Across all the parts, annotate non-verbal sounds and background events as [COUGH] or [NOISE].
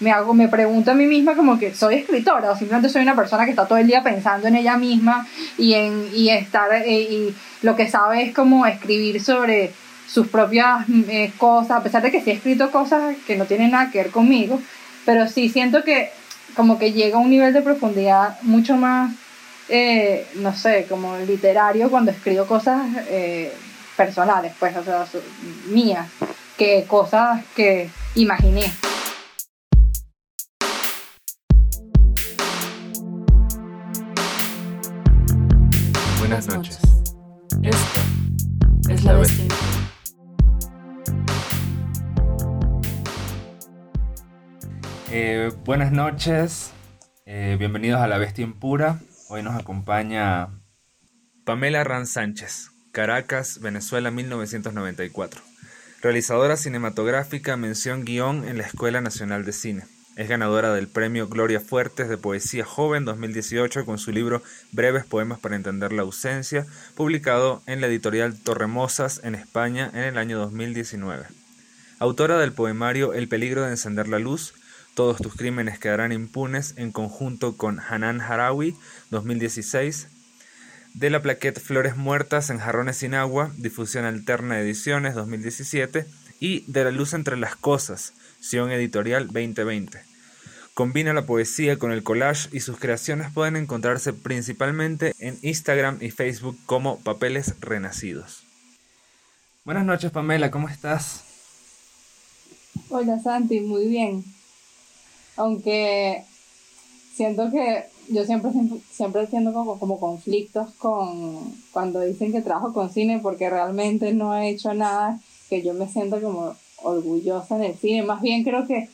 me hago, me pregunto a mí misma como que soy escritora o simplemente soy una persona que está todo el día pensando en ella misma y en y estar eh, y lo que sabe es como escribir sobre sus propias eh, cosas, a pesar de que sí he escrito cosas que no tienen nada que ver conmigo, pero sí siento que como que llega a un nivel de profundidad mucho más, eh, no sé, como literario cuando escribo cosas personales, pues, o sea, mías, que cosas que imaginé. Eh, buenas noches, eh, bienvenidos a La Bestia Impura. Hoy nos acompaña Pamela Ran Sánchez, Caracas, Venezuela, 1994. Realizadora cinematográfica, mención guion en la Escuela Nacional de Cine. Es ganadora del premio Gloria Fuertes de Poesía Joven 2018 con su libro Breves Poemas para Entender la Ausencia, publicado en la editorial Torremosas en España en el año 2019. Autora del poemario El peligro de encender la luz, Todos tus crímenes quedarán impunes en conjunto con Hanan Harawi 2016, de la plaqueta Flores Muertas en Jarrones sin Agua, difusión alterna ediciones 2017, y De la luz entre las cosas, Sion Editorial 2020. Combina la poesía con el collage y sus creaciones pueden encontrarse principalmente en Instagram y Facebook como Papeles Renacidos. Buenas noches Pamela, ¿cómo estás? Hola Santi, muy bien. Aunque siento que yo siempre, siempre siento como, como conflictos con cuando dicen que trabajo con cine porque realmente no he hecho nada que yo me siento como orgullosa del cine. Más bien creo que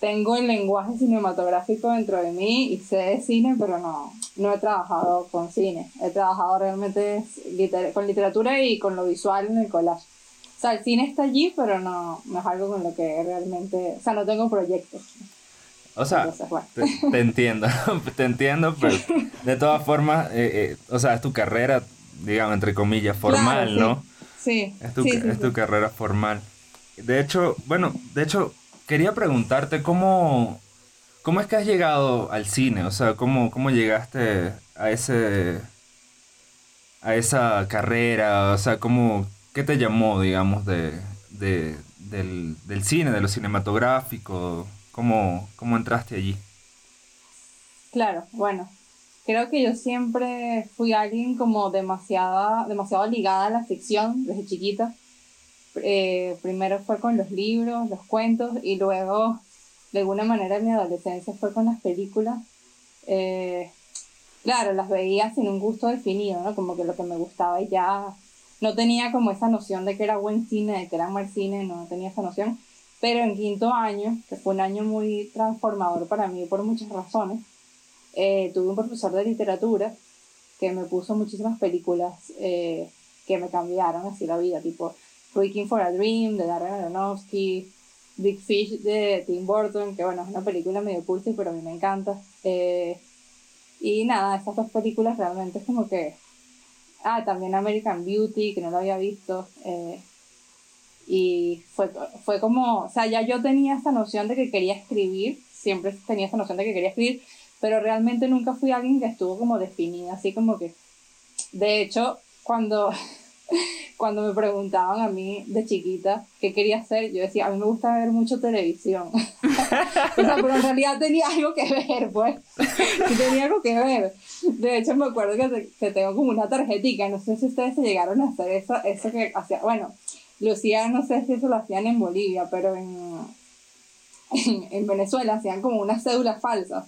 tengo el lenguaje cinematográfico dentro de mí y sé de cine, pero no, no he trabajado con cine. He trabajado realmente con literatura y con lo visual en el collage. O sea, el cine está allí, pero no, no es algo con lo que realmente... O sea, no tengo proyectos. O sea, te, entiendo, [LAUGHS] te entiendo, pero de todas formas, eh, eh, o sea, es tu carrera, digamos, entre comillas, formal, ¿no? Sí. Es tu, es tu carrera formal. De hecho, bueno, de hecho, quería preguntarte cómo, cómo es que has llegado al cine, o sea, cómo, cómo llegaste a ese, a esa carrera, o sea, cómo, qué te llamó, digamos, de, de del, del, cine, de lo cinematográfico, cómo, cómo entraste allí. Claro, bueno, creo que yo siempre fui alguien como demasiada, demasiado ligada a la ficción desde chiquita. Eh, primero fue con los libros, los cuentos y luego de alguna manera en mi adolescencia fue con las películas. Eh, claro, las veía sin un gusto definido, ¿no? Como que lo que me gustaba y ya no tenía como esa noción de que era buen cine, de que era mal cine, no tenía esa noción. Pero en quinto año, que fue un año muy transformador para mí por muchas razones, eh, tuve un profesor de literatura que me puso muchísimas películas que me cambiaron así la vida, tipo Waking for a Dream de Darren Aronofsky, Big Fish de Tim Burton, que bueno, es una película medio cursi, pero a mí me encanta. Eh, y nada, estas dos películas realmente es como que... Ah, también American Beauty, que no lo había visto. Eh, y fue, fue como, o sea, ya yo tenía esta noción de que quería escribir, siempre tenía esta noción de que quería escribir, pero realmente nunca fui alguien que estuvo como definida, así como que, de hecho, cuando [LAUGHS] cuando me preguntaban a mí de chiquita qué quería hacer, yo decía, a mí me gusta ver mucho televisión. [LAUGHS] o sea, pero en realidad tenía algo que ver, pues. tenía algo que ver. De hecho, me acuerdo que, tengo como una tarjetita, no sé si ustedes se llegaron a hacer eso, eso que hacía, bueno, Lucía, no sé si eso lo hacían en Bolivia, pero en, en, Venezuela hacían como una cédula falsa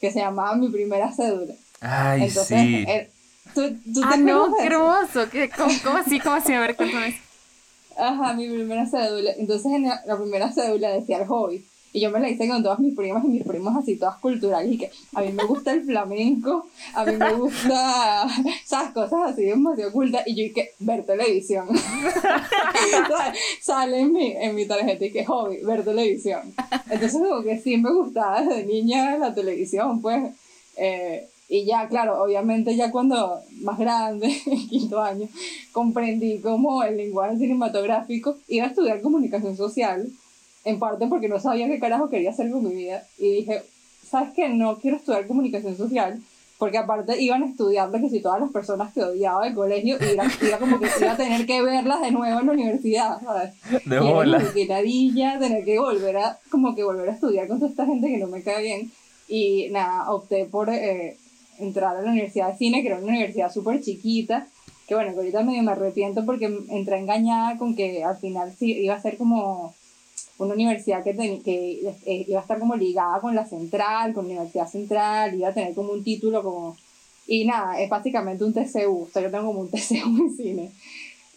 que se llamaba mi primera cédula. Ay, sí. Er, ¿Tú, tú ah, no, qué hermoso. ¿Qué, cómo, cómo, así? ¿Cómo así? A ver, cuéntame. [LAUGHS] Ajá, mi primera cédula. Entonces en la, primera cédula decía el hobby. Y yo me la hice con todas mis primas y mis primos así, todas culturales. Y que a mí me gusta el flamenco, a mí me gusta esas cosas así demasiado ocultas. Y yo que ver televisión. [LAUGHS] Sale en mi, en mi tarjeta y que hobby, ver televisión. Entonces como que sí me gustaba desde niña la televisión, pues. Eh, y ya, claro, obviamente ya cuando más grande, [LAUGHS] en quinto año, comprendí cómo el lenguaje cinematográfico iba a estudiar comunicación social en parte porque no sabía qué carajo quería hacer con mi vida. Y dije, ¿sabes qué? No quiero estudiar comunicación social. Porque aparte iban estudiando que si todas las personas que odiaba del colegio, iba, iba como que iba a tener que verlas de nuevo en la universidad, ¿sabes? De bola. como que ladilla tener que volver a, como que volver a estudiar con toda esta gente que no me cae bien. Y nada, opté por eh, entrar a la Universidad de Cine, que era una universidad súper chiquita, que bueno, que ahorita medio me arrepiento porque entré engañada con que al final sí iba a ser como una universidad que, ten- que eh, iba a estar como ligada con la central, con la Universidad Central, iba a tener como un título como... Y nada, es básicamente un TCU, o sea, yo tengo como un [LAUGHS] TCU en cine.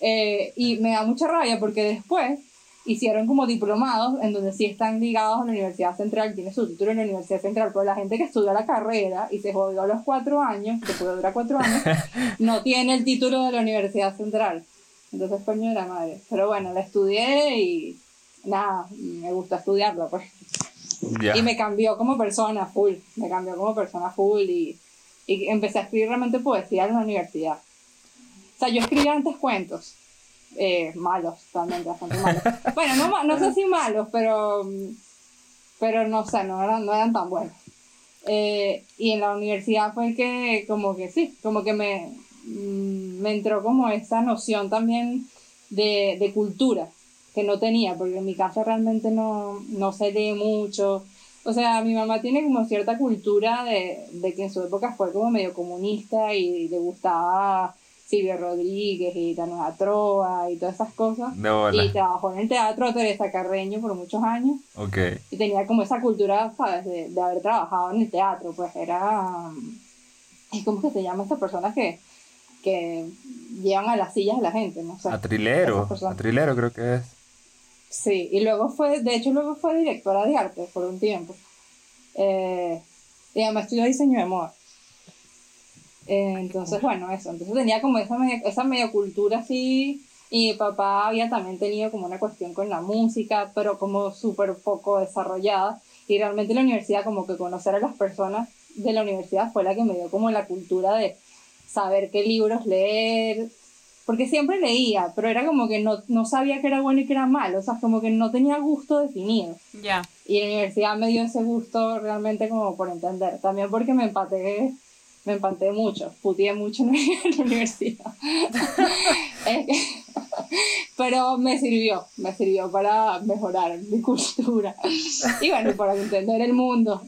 Eh, y me da mucha rabia porque después hicieron como diplomados en donde sí están ligados a la Universidad Central, tiene su título en la Universidad Central, pero la gente que estudió la carrera y se jodió a los cuatro años, que puede durar cuatro años, [LAUGHS] no tiene el título de la Universidad Central. Entonces, coño de la madre. Pero bueno, la estudié y nada, me gusta estudiarlo, pues. Y me cambió como persona full, me cambió como persona full y, y empecé a escribir realmente poesía en la universidad. O sea, yo escribía antes cuentos, eh, malos, realmente bastante malos. [LAUGHS] Bueno, no, no sé si malos, pero, pero no sé, no eran, no eran tan buenos. Eh, y en la universidad fue que como que sí, como que me, mm, me entró como esa noción también de, de cultura que no tenía, porque en mi casa realmente no, no se lee mucho. O sea, mi mamá tiene como cierta cultura de, de que en su época fue como medio comunista y le gustaba Silvio Rodríguez y la Nueva Trova y todas esas cosas. Y trabajó en el teatro Teresa Carreño por muchos años Ok. y tenía como esa cultura, ¿sabes? De, de haber trabajado en el teatro, pues era... Es como que se llama esas personas que, que llevan a las sillas a la gente, ¿no? O sea, Atrilero. Atrilero creo que es. Sí, y luego fue, de hecho luego fue directora de arte por un tiempo. Eh, y además estudió diseño de moda. Eh, entonces, bueno, eso. Entonces tenía como esa medio, esa medio cultura así. Y mi papá había también tenido como una cuestión con la música, pero como súper poco desarrollada. Y realmente la universidad, como que conocer a las personas de la universidad fue la que me dio como la cultura de saber qué libros leer, porque siempre leía, pero era como que no, no sabía que era bueno y que era malo, o sea, como que no tenía gusto definido. Ya. Y la universidad me dio ese gusto realmente como por entender, también porque me empaté, me empaté mucho, puteé mucho [LAUGHS] en la universidad. [LAUGHS] Es que- pero me sirvió, me sirvió para mejorar mi cultura. Y bueno, para entender el mundo,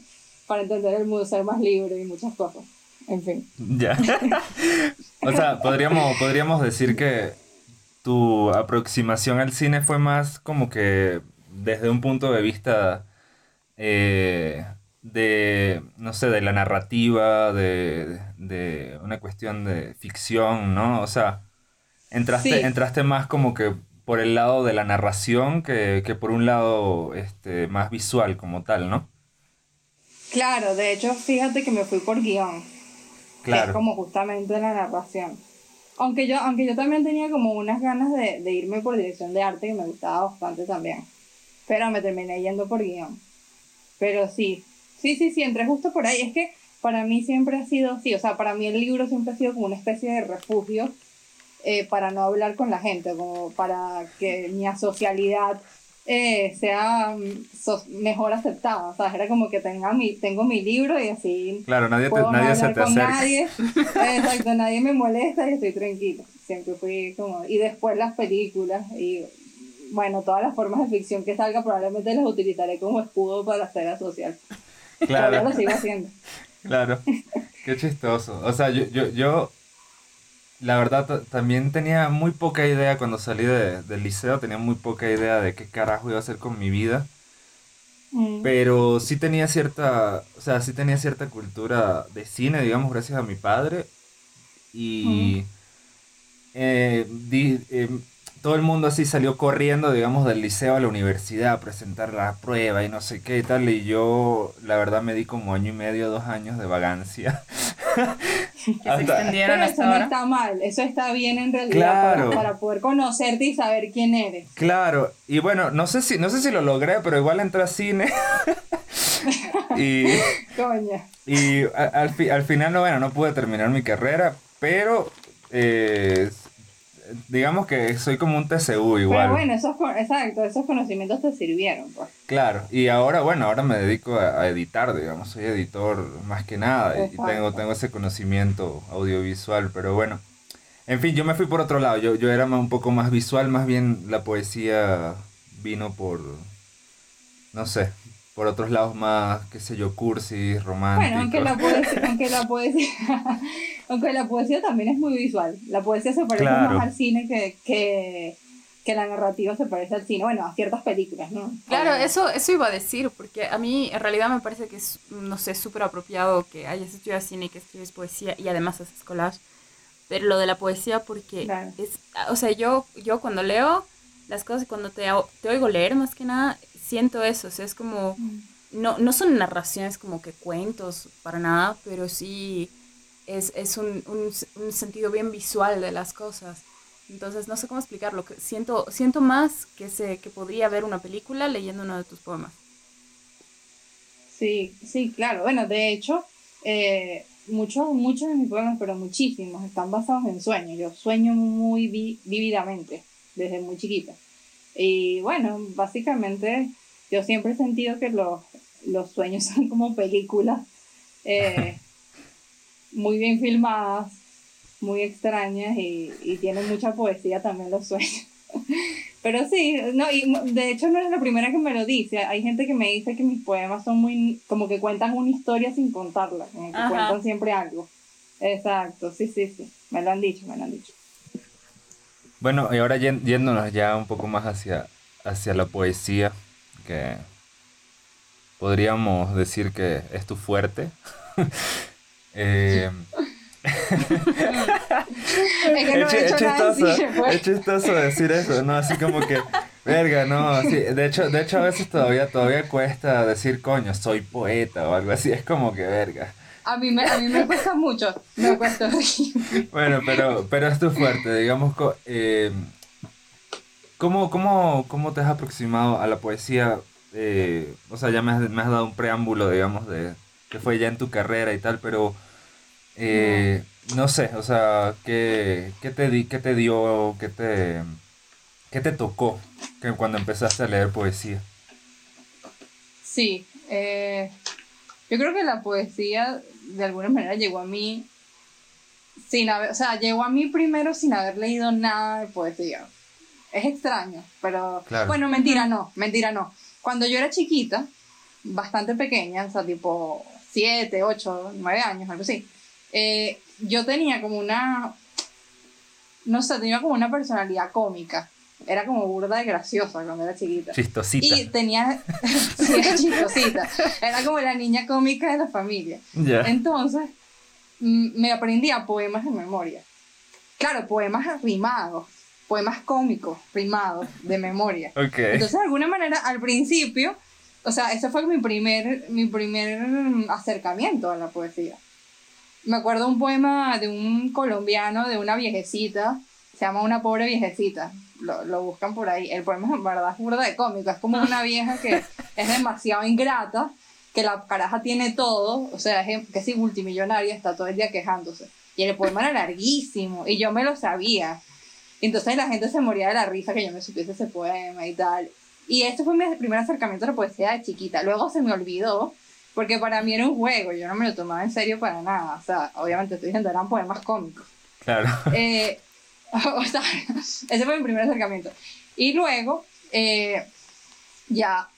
para entender el mundo, ser más libre y muchas cosas. En fin. Ya. [LAUGHS] o sea, podríamos, podríamos decir que tu aproximación al cine fue más como que desde un punto de vista eh, de, no sé, de la narrativa, de, de una cuestión de ficción, ¿no? O sea, entraste, Sí. entraste más como que por el lado de la narración que, que por un lado este, más visual como tal, ¿no? Claro, de hecho, fíjate que me fui por guion. Que es Claro. como justamente la narración. Aunque yo, aunque yo también tenía como unas ganas de, de irme por dirección de arte que me gustaba bastante también. Pero me terminé yendo por guion. Pero sí, sí, sí, sí, entré justo por ahí. Es que para mí siempre ha sido así. O sea, para mí el libro siempre ha sido como una especie de refugio eh, para no hablar con la gente, como para que mi asocialidad eh, sea mm, so- mejor aceptada. O sea, era como que tenga mi, tengo mi libro y así Claro, nadie, te- puedo no nadie se te con acerca. nadie. [LAUGHS] Exacto, nadie me molesta y estoy tranquila. Siempre fui como. Y después las películas y. Bueno, todas las formas de ficción que salga probablemente las utilizaré como escudo para la esfera social. Claro. lo sigo haciendo. Claro, qué chistoso. O sea, yo, yo, yo la verdad, ta- también tenía muy poca idea cuando salí de- del liceo, tenía muy poca idea de qué carajo iba a hacer con mi vida. Mm. Pero sí tenía cierta, o sea, sí tenía cierta cultura de cine, digamos, gracias a mi padre. Y eh, di- eh, todo el mundo así salió corriendo, digamos, del liceo a la universidad a presentar la prueba y no sé qué y tal. Y yo, la verdad, me di como año y medio, dos años de vagancia. [LAUGHS] [LAUGHS] Que se eso no está mal, eso está bien en realidad Claro. para, para poder conocerte y saber quién eres. Claro, y bueno, no sé si, no sé si lo logré, pero igual entré a cine. [LAUGHS] y Coña. Y al, fi- al final, no, bueno, no pude terminar mi carrera, pero eh, digamos que soy como un TCU igual. Pero bueno, esos, exacto, esos conocimientos te sirvieron, pues. Claro, y ahora, bueno, ahora me dedico a, editar, digamos, soy editor más que nada y tengo, tengo ese conocimiento audiovisual, pero bueno. En fin, yo me fui por otro lado, yo, yo era un poco más visual, más bien la poesía vino por, no sé, por otros lados más, qué sé yo, cursis, románticos. Bueno, aunque la poesía, [LAUGHS] aunque la poesía, aunque la poesía también es muy visual. La poesía se parece más al cine que, que, que, la narrativa se parece al cine. Bueno, a ciertas películas, ¿no? Claro, eso, eso iba a decir, porque a mí en realidad me parece que es, no sé, súper apropiado que hayas estudiado cine y que escribes poesía y además haces collage. Pero lo de la poesía, porque es, o sea, yo, yo cuando leo las cosas, cuando te, te oigo leer más que nada, siento eso, o sea, es como, mm. no, no son narraciones como que cuentos para nada, pero sí es, es un, un, sentido bien visual de las cosas. Entonces, no sé cómo explicarlo, siento, siento más que, se, que podría ver una película leyendo uno de tus poemas. Sí, sí, claro. Bueno, de hecho, eh, muchos, muchos de mis poemas, pero muchísimos, están basados en sueños. Yo sueño muy vívidamente desde muy chiquita. Y bueno, básicamente yo siempre he sentido que los, los sueños [LAUGHS] son como películas eh, muy bien filmadas, muy extrañas y, y, tienen mucha poesía también los sueños. [LAUGHS] Pero sí, no, y de hecho no es la primera que me lo dice. Hay gente que me dice que mis poemas son muy, como que cuentan una historia sin contarla, como que cuentan siempre algo. Exacto, sí, sí, sí. Me lo han dicho, me lo han dicho. Bueno, y ahora yéndonos ya un poco más hacia, hacia la poesía, que podríamos decir que es tu fuerte. [LAUGHS] eh, [LAUGHS] es, chistoso, decir eso, ¿no? Así como que, verga, no, sí, de hecho, de hecho a veces todavía, todavía cuesta decir, coño, soy poeta o algo así, es como que, verga. A mí me, a mí me cuesta mucho, me cuesta Bueno, pero, pero es tu fuerte, digamos, eh, ¿cómo, cómo, ¿cómo te has aproximado a la poesía? Eh, o sea, ya me has, me has, dado un preámbulo, digamos, de que fue ya en tu carrera y tal, pero eh, no sé, o sea, ¿qué, qué te, di, qué te dio, qué te, qué te tocó que cuando empezaste a leer poesía? Sí, eh, yo creo que la poesía de alguna manera llegó a mí sin haber, o sea, llegó a mí primero sin haber leído nada de poesía. Es extraño, pero bueno, mentira no, mentira no. Cuando yo era chiquita, bastante pequeña, o sea, tipo 7, 8, 9 años, algo así, eh, yo tenía como una, no sé, tenía como una personalidad cómica. Era como burda y graciosa cuando era chiquita. Chistosita. Y tenía, [LAUGHS] sí, era chistosita. Era como la niña cómica de la familia. Entonces, me aprendía poemas de memoria. Claro, poemas rimados, poemas cómicos, rimados, de memoria. Entonces, de alguna manera, al principio, o sea, ese fue mi primer, mi primer acercamiento a la poesía. Me acuerdo un poema de un colombiano, de una viejecita, se llama Una pobre viejecita, lo, lo buscan por ahí. El poema en verdad es burda de cómico, es como una [LAUGHS] vieja que es demasiado ingrata, que la caraja tiene todo, o sea, es que si multimillonaria, está todo el día quejándose. Y el poema era larguísimo, y yo me lo sabía. Entonces la gente se moría de la risa que yo me supiese ese poema y tal. Y este fue mi primer acercamiento a la poesía de chiquita. Luego se me olvidó, porque para mí era un juego, yo no me lo tomaba en serio para nada. O sea, obviamente estoy diciendo, eran poemas cómicos. Claro. [LAUGHS] Eh, [LAUGHS] o sea, ese fue mi primer acercamiento. Y luego, eh, ya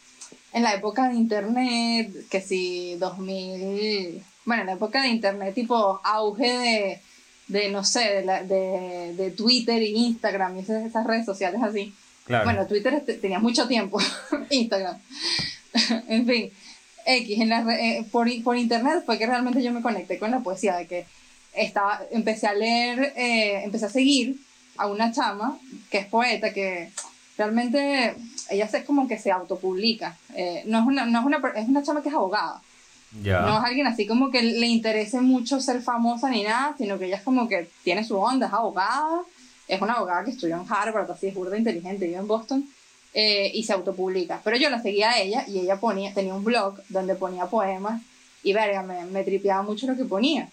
en la época de internet, que si 2000, bueno, en la época de internet, tipo auge de, de no sé, de, de, de Twitter e Instagram y esas, esas redes sociales así. Claro. Bueno, Twitter tenía mucho tiempo, [LAUGHS] Instagram. [LAUGHS] en fin, X, en la, eh, por, por internet fue que realmente yo me conecté con la poesía, de que estaba, empecé a leer, eh, empecé a seguir a una chama que es poeta, que realmente ella es como que se autopublica. Eh, no, es una, no es, una, es una chama que es abogada. No es alguien así como que le interese mucho ser famosa ni nada, sino que ella es como que tiene su onda, es abogada, es una abogada que estudió en Harvard, así es burda inteligente, vive en Boston, eh, y se autopublica. Pero yo la seguía a ella y ella ponía, tenía un blog donde ponía poemas y verga, me, me tripeaba mucho lo que ponía.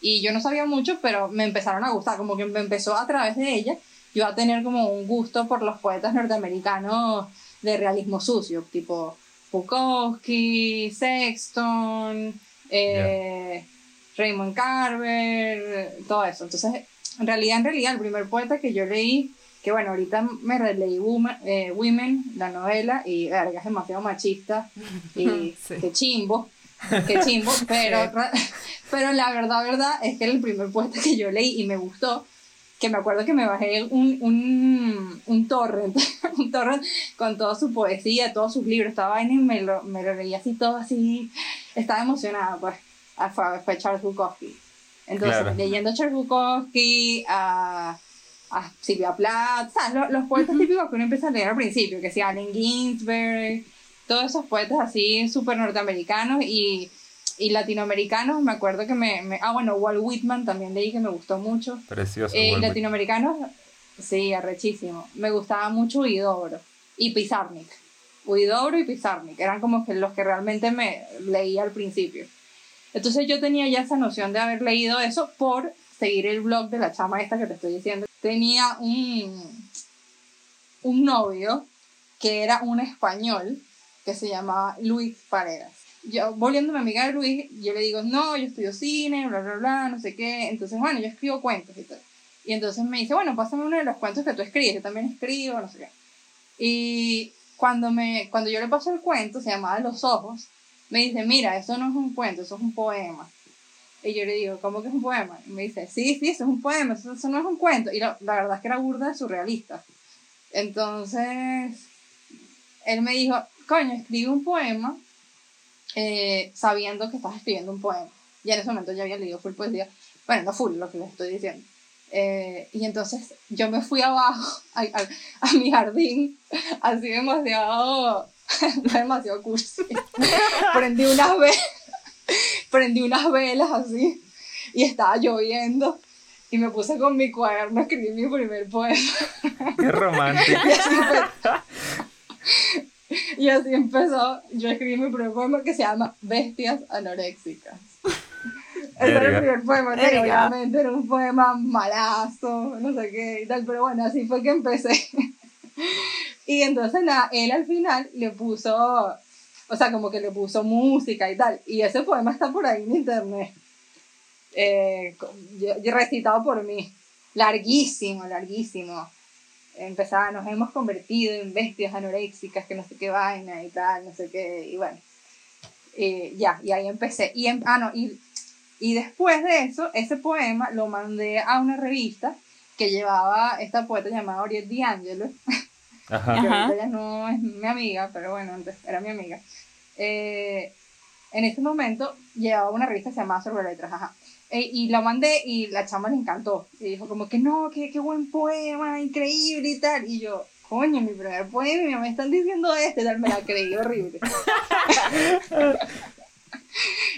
Y yo no sabía mucho, pero me empezaron a gustar, como que me empezó a través de ella yo a tener como un gusto por los poetas norteamericanos de realismo sucio, tipo Bukowski, Sexton, eh, Raymond Carver, todo eso. Entonces, en realidad, en realidad, el primer poeta que yo leí, que bueno, ahorita me releí eh, Women, la novela, y verga, es demasiado machista, [LAUGHS] y qué chimbo, qué chimbo, [LAUGHS] pero, [LAUGHS] pero la verdad, verdad, es que el primer poeta que yo leí y me gustó, que me acuerdo que me bajé un, un, un torrent, un torrent con toda su poesía, todos sus libros, estaba y me lo, me lo leí así todo así, estaba emocionada, pues, fue, fue Charles Bukowski. Entonces, leyendo a Charles Bukowski, a, a Silvia Plath, Los, los poetas típicos que uno empieza a leer al principio, que sea Allen Ginsberg, todos esos poetas así súper norteamericanos y y latinoamericanos, me acuerdo que me, Ah, bueno, Walt Whitman también leí que me gustó mucho. Precioso. Eh, latinoamericanos, sí, arrechísimo. Me gustaba mucho Huidobro y Pizarnik. Huidobro y Pizarnik eran como que los que realmente me leí al principio. Entonces yo tenía ya esa noción de haber leído eso por seguir el blog de la chama esta que te estoy diciendo. Tenía un, un novio que era un español que se llamaba Luis Paredes yo mi amiga de Luis, yo le digo, no, yo estudio cine, bla, bla, bla, no sé qué. Entonces, bueno, yo escribo cuentos y tal. Y entonces me dice, bueno, pásame uno de los cuentos que tú escribes, yo también escribo, no sé qué. Y cuando, me, cuando yo le paso el cuento, se llamaba Los Ojos, me dice, mira, eso no es un cuento, eso es un poema. Y yo le digo, ¿cómo que es un poema? Y me dice, sí, sí, eso es un poema, eso, no es un cuento. Y la, la verdad es que era burda de surrealista. Entonces, él me dijo, coño, escribe un poema eh, sabiendo que estás escribiendo un poema. Y en ese momento ya había leído full poesía. Bueno, no full, lo que les estoy diciendo. Eh, y entonces yo me fui abajo [LAUGHS] a, a, mi jardín, así demasiado, [LAUGHS] demasiado cursi. prendí unas velas, prendí unas velas así, y estaba lloviendo. Y me puse con mi cuaderno a escribir mi primer poema. Qué romántico. [LAUGHS] Y así empezó, yo escribí mi primer poema que se llama Bestias Anoréxicas. Ese era el primer poema, que obviamente era un poema malazo, no sé qué y tal, pero bueno, así fue que empecé. [LAUGHS] y entonces nada, él al final le puso, o sea, como que le puso música y tal, y ese poema está por ahí en internet, eh, recitado por mí, larguísimo, larguísimo. Empezaba, nos hemos convertido en bestias anoréxicas, que no sé qué vaina y tal, no sé qué, y bueno, eh, ya, y ahí empecé. Y, em, ah, no, y, y después de eso, ese poema lo mandé a una revista que llevaba esta poeta llamada Oriet D'Angelo, Ajá. que ella no es mi amiga, pero bueno, antes era mi amiga. Eh, en ese momento llevaba una revista que se llamaba Sobre Letras, ajá. Eh, y lo mandé y la chama le encantó. Y dijo como que no, que qué buen poema, increíble y tal. Y yo, coño, mi primer poema, me están diciendo este, tal, me la creí horrible. [LAUGHS]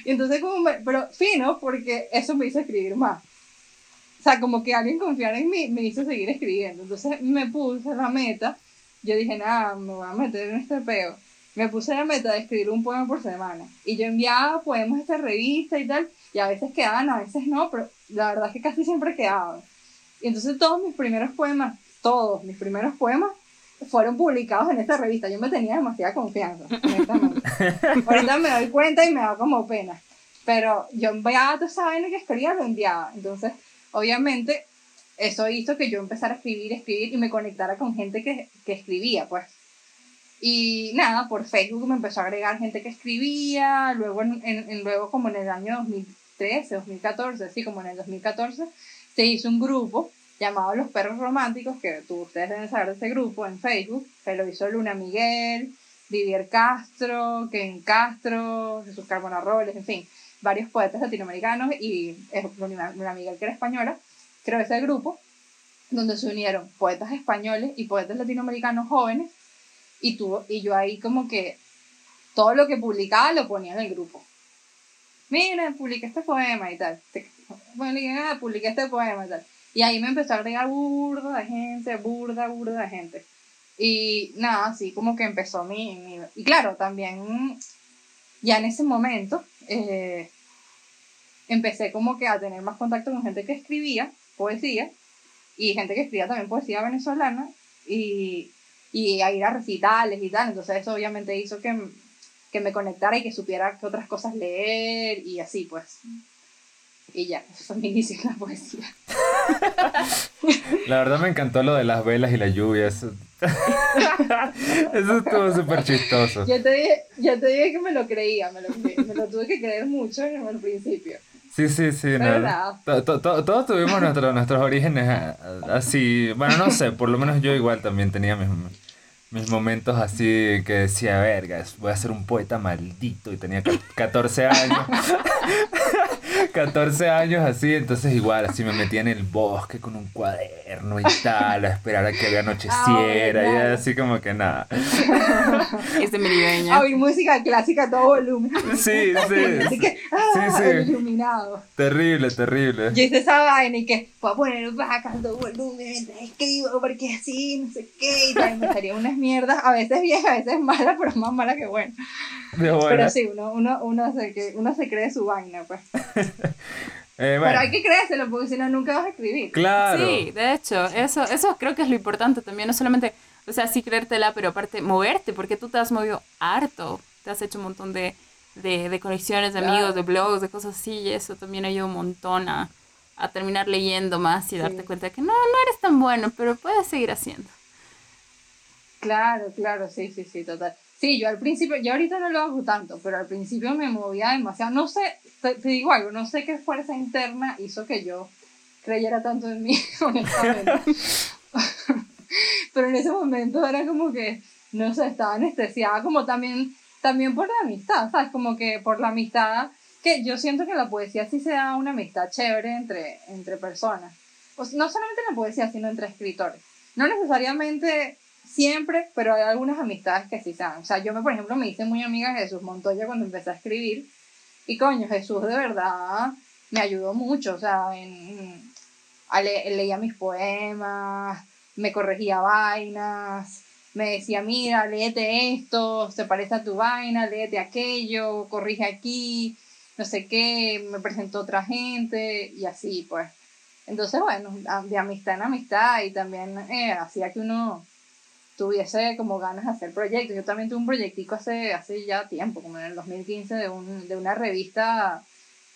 y entonces como me, pero fino, porque eso me hizo escribir más. O sea, como que alguien confiara en mí me hizo seguir escribiendo. Entonces me puse la meta. Yo dije, nada, me voy a meter en este peo. Me puse la meta de escribir un poema por semana. Y yo enviaba poemas a esta revista y tal y a veces quedaban, a veces no, pero la verdad es que casi siempre quedaban. Y entonces todos mis primeros poemas, todos mis primeros poemas, fueron publicados en esta revista. Yo me tenía demasiada confianza, [LAUGHS] Ahorita me doy cuenta y me da como pena. Pero yo enviaba toda esa vaina que escribía, lo enviaba. Entonces, obviamente, eso hizo que yo empezara a escribir, escribir y me conectara con gente que, que escribía, pues. Y nada, por Facebook me empezó a agregar gente que escribía, luego, en, luego como en el año 2000 2013, 2014, así como en el 2014, se hizo un grupo llamado Los Perros Románticos, que tú, ustedes deben saber de ese grupo en Facebook, que lo hizo Luna Miguel, Vivier Castro, Ken Castro, Jesús Carbona Robles, en fin, varios poetas latinoamericanos y Luna Miguel, que era española, creó ese grupo donde se unieron poetas españoles y poetas latinoamericanos jóvenes y, tuvo, y yo ahí como que todo lo que publicaba lo ponía en el grupo mira, publiqué este poema y tal. Ah, publiqué este poema y tal. Y ahí me empezó a agregar burda de gente, burda, burda de gente. Y nada, así como que empezó mi, Y claro, también ya en ese momento eh, empecé como que a tener más contacto con gente que escribía poesía y gente que escribía también poesía venezolana y, y a ir a recitales y tal. Entonces eso obviamente hizo que, que me conectara y que supiera qué otras cosas leer y así pues. Y ya, eso fue mi inicio en la poesía. [LAUGHS] La verdad me encantó lo de las velas y la lluvia. Eso, [LAUGHS] eso estuvo súper chistoso. Yo te, dije, yo te dije que me lo creía, me lo, me lo tuve que creer mucho en el principio. Sí, sí, sí. No, todos tuvimos nuestros orígenes así. Bueno, no sé, por lo menos yo igual también tenía mis, mis momentos así que decía, vergas, voy a ser un poeta maldito y tenía 14 años. [LAUGHS] 14 años así, entonces igual así me metía en el bosque con un cuaderno y tal, a esperar a que anocheciera y así como que nada. [LAUGHS] Es A oír música clásica a todo volumen. Sí, sí. [LAUGHS] Así que, ah, sí, sí. iluminado. Terrible, terrible. Yo hice esa vaina y que voy a poner vaca a todo volumen mientras escribo porque así, no sé qué, y tal, me salía unas mierdas, a veces vieja, a veces mala, pero más mala que buena. Pero sí, uno, uno, uno, se, que, uno se cree su vaina, pues. [LAUGHS] Eh, Pero hay que creérselo, porque si no, nunca vas a escribir. Claro. Sí, de hecho, eso, eso creo que es lo importante también, no solamente, o sea, sí creértela, pero aparte moverte, porque tú te has movido harto, te has hecho un montón de, de, de conexiones, de amigos, de blogs, de cosas así, y eso también ayuda un montón a, a terminar leyendo más y darte cuenta de que no, no eres tan bueno, pero puedes seguir haciendo. Claro, claro, sí, sí, sí, total. Sí, yo al principio, yo ahorita no lo hago tanto, pero al principio me movía demasiado. No sé, te, digo algo, no sé qué fuerza interna hizo que yo creyera tanto en mí, [LAUGHS] honestamente. pero en ese momento era como que, no sé, estaba anestesiada, como también, también por la amistad, ¿sabes? Como que por la amistad, que yo siento que la poesía sí se da una amistad chévere entre, entre personas. Pues no solamente en la poesía, sino entre escritores. No necesariamente siempre, pero hay algunas amistades que sí sean. O sea, yo, me, por ejemplo, me hice muy amiga de Jesús Montoya cuando empecé a escribir. Y coño, Jesús de verdad me ayudó mucho. O sea, en, leía mis poemas, me corregía vainas, me decía, mira, léete esto, se parece a tu vaina, léete aquello, corrige aquí, no sé qué, me presentó otra gente y así, pues. Entonces, bueno, de amistad en amistad y también eh, hacía que uno tuviese como ganas de hacer proyectos. Yo también tuve un proyectico hace, hace ya tiempo, como en el 2015, de, un, de una revista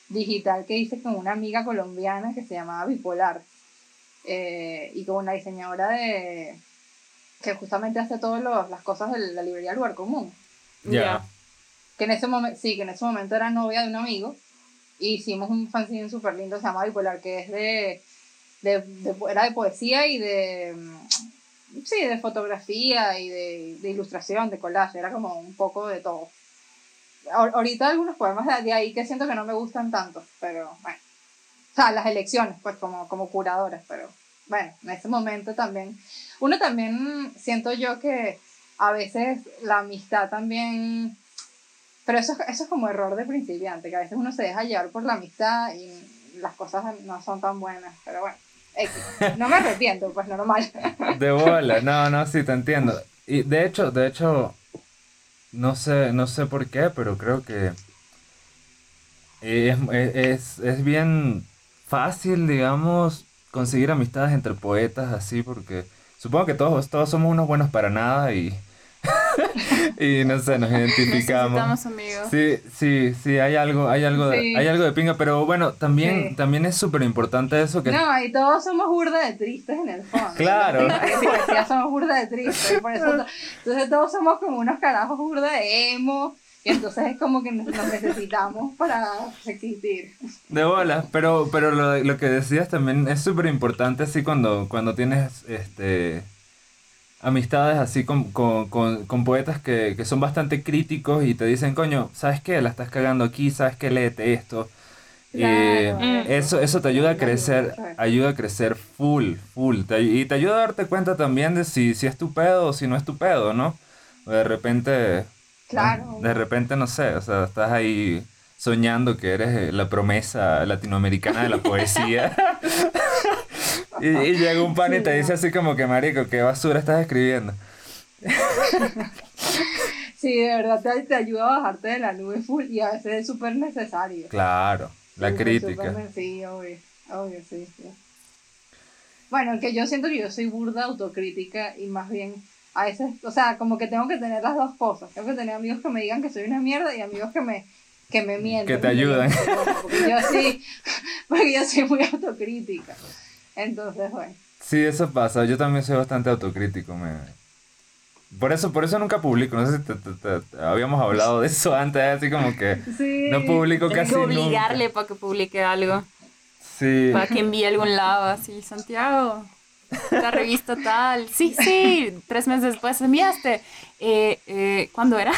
digital que hice con una amiga colombiana que se llamaba Bipolar. Eh, y con una diseñadora de que justamente hace todas las cosas de la librería Lugar Común. Ya. Que en ese momento, sí, que en ese momento era novia de un amigo. Y hicimos un fanzine súper lindo, se llama Bipolar, que es de, de, de, era de poesía y de sí, de fotografía y de, de, ilustración, de collage, era como un poco de todo. Ahorita algunos poemas de ahí que siento que no me gustan tanto, pero bueno. O sea, las elecciones, pues como, como curadoras, pero bueno, en ese momento también. Uno también siento yo que a veces la amistad también. Pero eso, eso es como error de principiante, que a veces uno se deja llevar por la amistad y las cosas no son tan buenas, pero bueno. No me arrepiento, pues normal. De bola, no, no, sí, te entiendo. Y de hecho, de hecho, no sé, no sé por qué, pero creo que es, es, es bien fácil, digamos, conseguir amistades entre poetas así, porque supongo que todos, todos somos unos buenos para nada y [LAUGHS] y no sé, nos [LAUGHS] identificamos. amigos. Sí, sí, sí, hay algo, hay algo, de, hay algo de pinga, pero bueno, también, también es súper importante eso que... No, y todos somos burda de tristes en el fondo. Claro. Ya somos burda de tristes, por eso, entonces todos somos como unos carajos burda de emo, y entonces es como que nos necesitamos para existir. De bola, pero, pero lo, lo que decías también es súper importante así cuando, cuando tienes este amistades así con, con, con, poetas que, que, son bastante críticos y te dicen, coño, ¿sabes qué? La estás cagando aquí, ¿sabes qué? Léete esto. Eh, eso, eso te ayuda a crecer, ayuda a crecer full, full. y te ayuda a darte cuenta también de si, si es tu pedo o si no es tu pedo, ¿no? De repente, claro. de repente, no sé, o sea, estás ahí soñando que eres la promesa latinoamericana de la [LAUGHS] poesía. Y, [LAUGHS] llega un pan y te dice así como que, marico, qué basura estás escribiendo. [LAUGHS] Sí, de verdad te, ayuda a bajarte de la nube full y a veces es súper necesario. Claro, la crítica. sí, obvio, obvio, sí, bueno, que yo siento que yo soy burda autocrítica y más bien a veces, o sea, como que tengo que tener las dos cosas. Tengo que tener amigos que me digan que soy una mierda y amigos que me, que me mienten. Que te ayudan. Porque yo sí, [LAUGHS] porque yo soy muy autocrítica. Entonces, bueno. Sí, eso pasa. Yo también soy bastante autocrítico. Me... Por eso, por eso nunca publico. No sé si te, habíamos hablado de eso antes, así como que no publico casi Hay que obligarle para que publique algo. Sí. Para que envíe algún lado, así, Santiago. La revista tal. Sí, sí. Tres meses después enviaste. Eh, eh, ¿Cuándo era?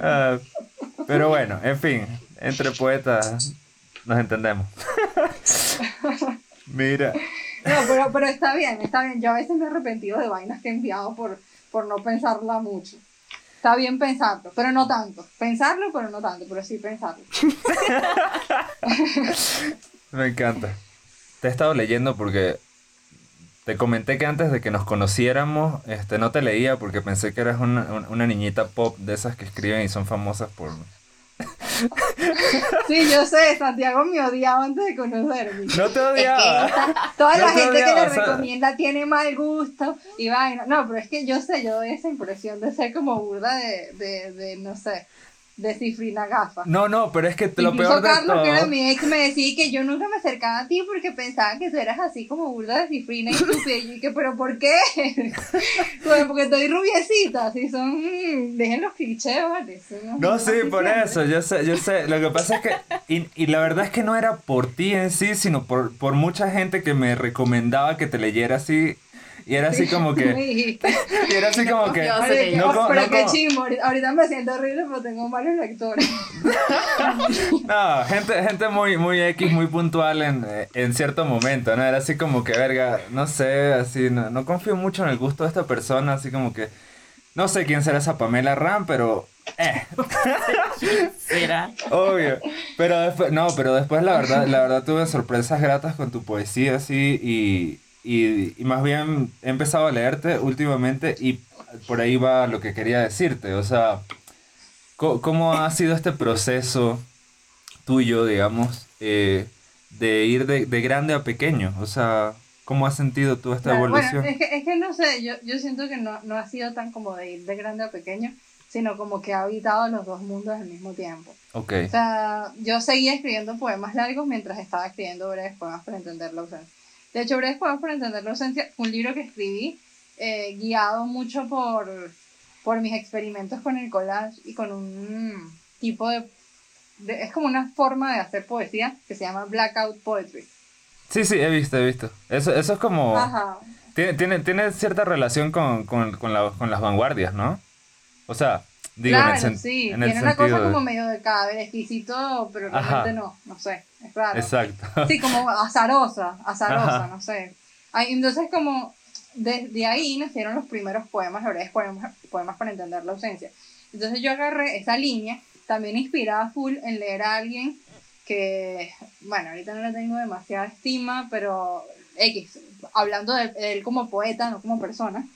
Ah, pero bueno, en fin, entre poetas nos entendemos. [LAUGHS] Mira. No, pero, pero está bien, está bien. Yo a veces me he arrepentido de vainas que he enviado por, por no pensarla mucho. Está bien pensarlo, pero no tanto. Pensarlo, pero no tanto, pero sí pensarlo. [LAUGHS] me encanta. Te he estado leyendo porque te comenté que antes de que nos conociéramos, este, no te leía porque pensé que eras una, una niñita pop de esas que escriben y son famosas por, [LAUGHS] [LAUGHS] Sí, yo sé, Santiago me odiaba antes de conocerme. No te odiaba. [LAUGHS] toda la gente que le recomienda tiene mal gusto y vaina. No, pero es que yo sé, yo doy esa impresión de ser como burda de, de, de no sé, de cifrina gafa. No, no, pero es que lo peor de Carlos, que era mi ex, me decía que yo nunca me acercaba a ti porque pensaba que tú eras así como burda de cifrina y estúpida. Y yo que, ¿pero por qué? [LAUGHS] porque estoy rubiecita, así son... Mm, dejen los clichés, ¿vale? No, sí, por eso, yo sé, yo sé. Lo que pasa es que... Y, y, la verdad es que no era por ti en sí, sino por, por mucha gente que me recomendaba que te leyera así y era así como que. [LAUGHS] y era así como que. No, pero qué chimbo. Ahorita me siento horrible, pero tengo varios lectores. [LAUGHS] no, gente, gente muy, muy X, muy puntual en, en cierto momento, ¿no? Era así como que, verga, no sé, así, no, no confío mucho en el gusto de esta persona, así como que. No sé quién será esa Pamela Ram, pero. Eh. [LAUGHS] será? Obvio. Pero después, no, pero después la verdad, la verdad tuve sorpresas gratas con tu poesía, así, y, y, más bien he empezado a leerte últimamente y por ahí va lo que quería decirte. O sea, ¿cómo, ha sido este proceso tuyo, digamos, eh, de ir de, grande a pequeño? O sea, ¿cómo has sentido tú esta evolución? Bueno, es, que, es que no sé, yo, yo siento que no, no ha sido tan como de ir de grande a pequeño, sino como que ha habitado los dos mundos al mismo tiempo. Okay. O sea, yo seguía escribiendo poemas largos mientras estaba escribiendo breves poemas para entenderlo. O sea, de hecho, Breves Poemas para entender la ausencia, un libro que escribí eh, guiado mucho por, por mis experimentos con el collage y con un tipo de, Es como una forma de hacer poesía que se llama Blackout Poetry. Sí, sí, he visto, he visto. Eso, eso es como... Ajá. Tiene, tiene, tiene cierta relación con, con, con, la, con las vanguardias, ¿no? O sea, Digo, claro, sí, tiene una cosa como medio de cadáver exquisito, pero realmente no, no sé, es raro. Exacto. [LAUGHS] Sí, como azarosa, azarosa, no sé. Entonces como desde ahí nacieron los primeros poemas, los breves poemas, poemas para entender la ausencia. Entonces yo agarré esa línea, también inspirada full en leer a alguien que, bueno, ahorita no le tengo demasiada estima, pero X, hablando de, él como poeta, no como persona,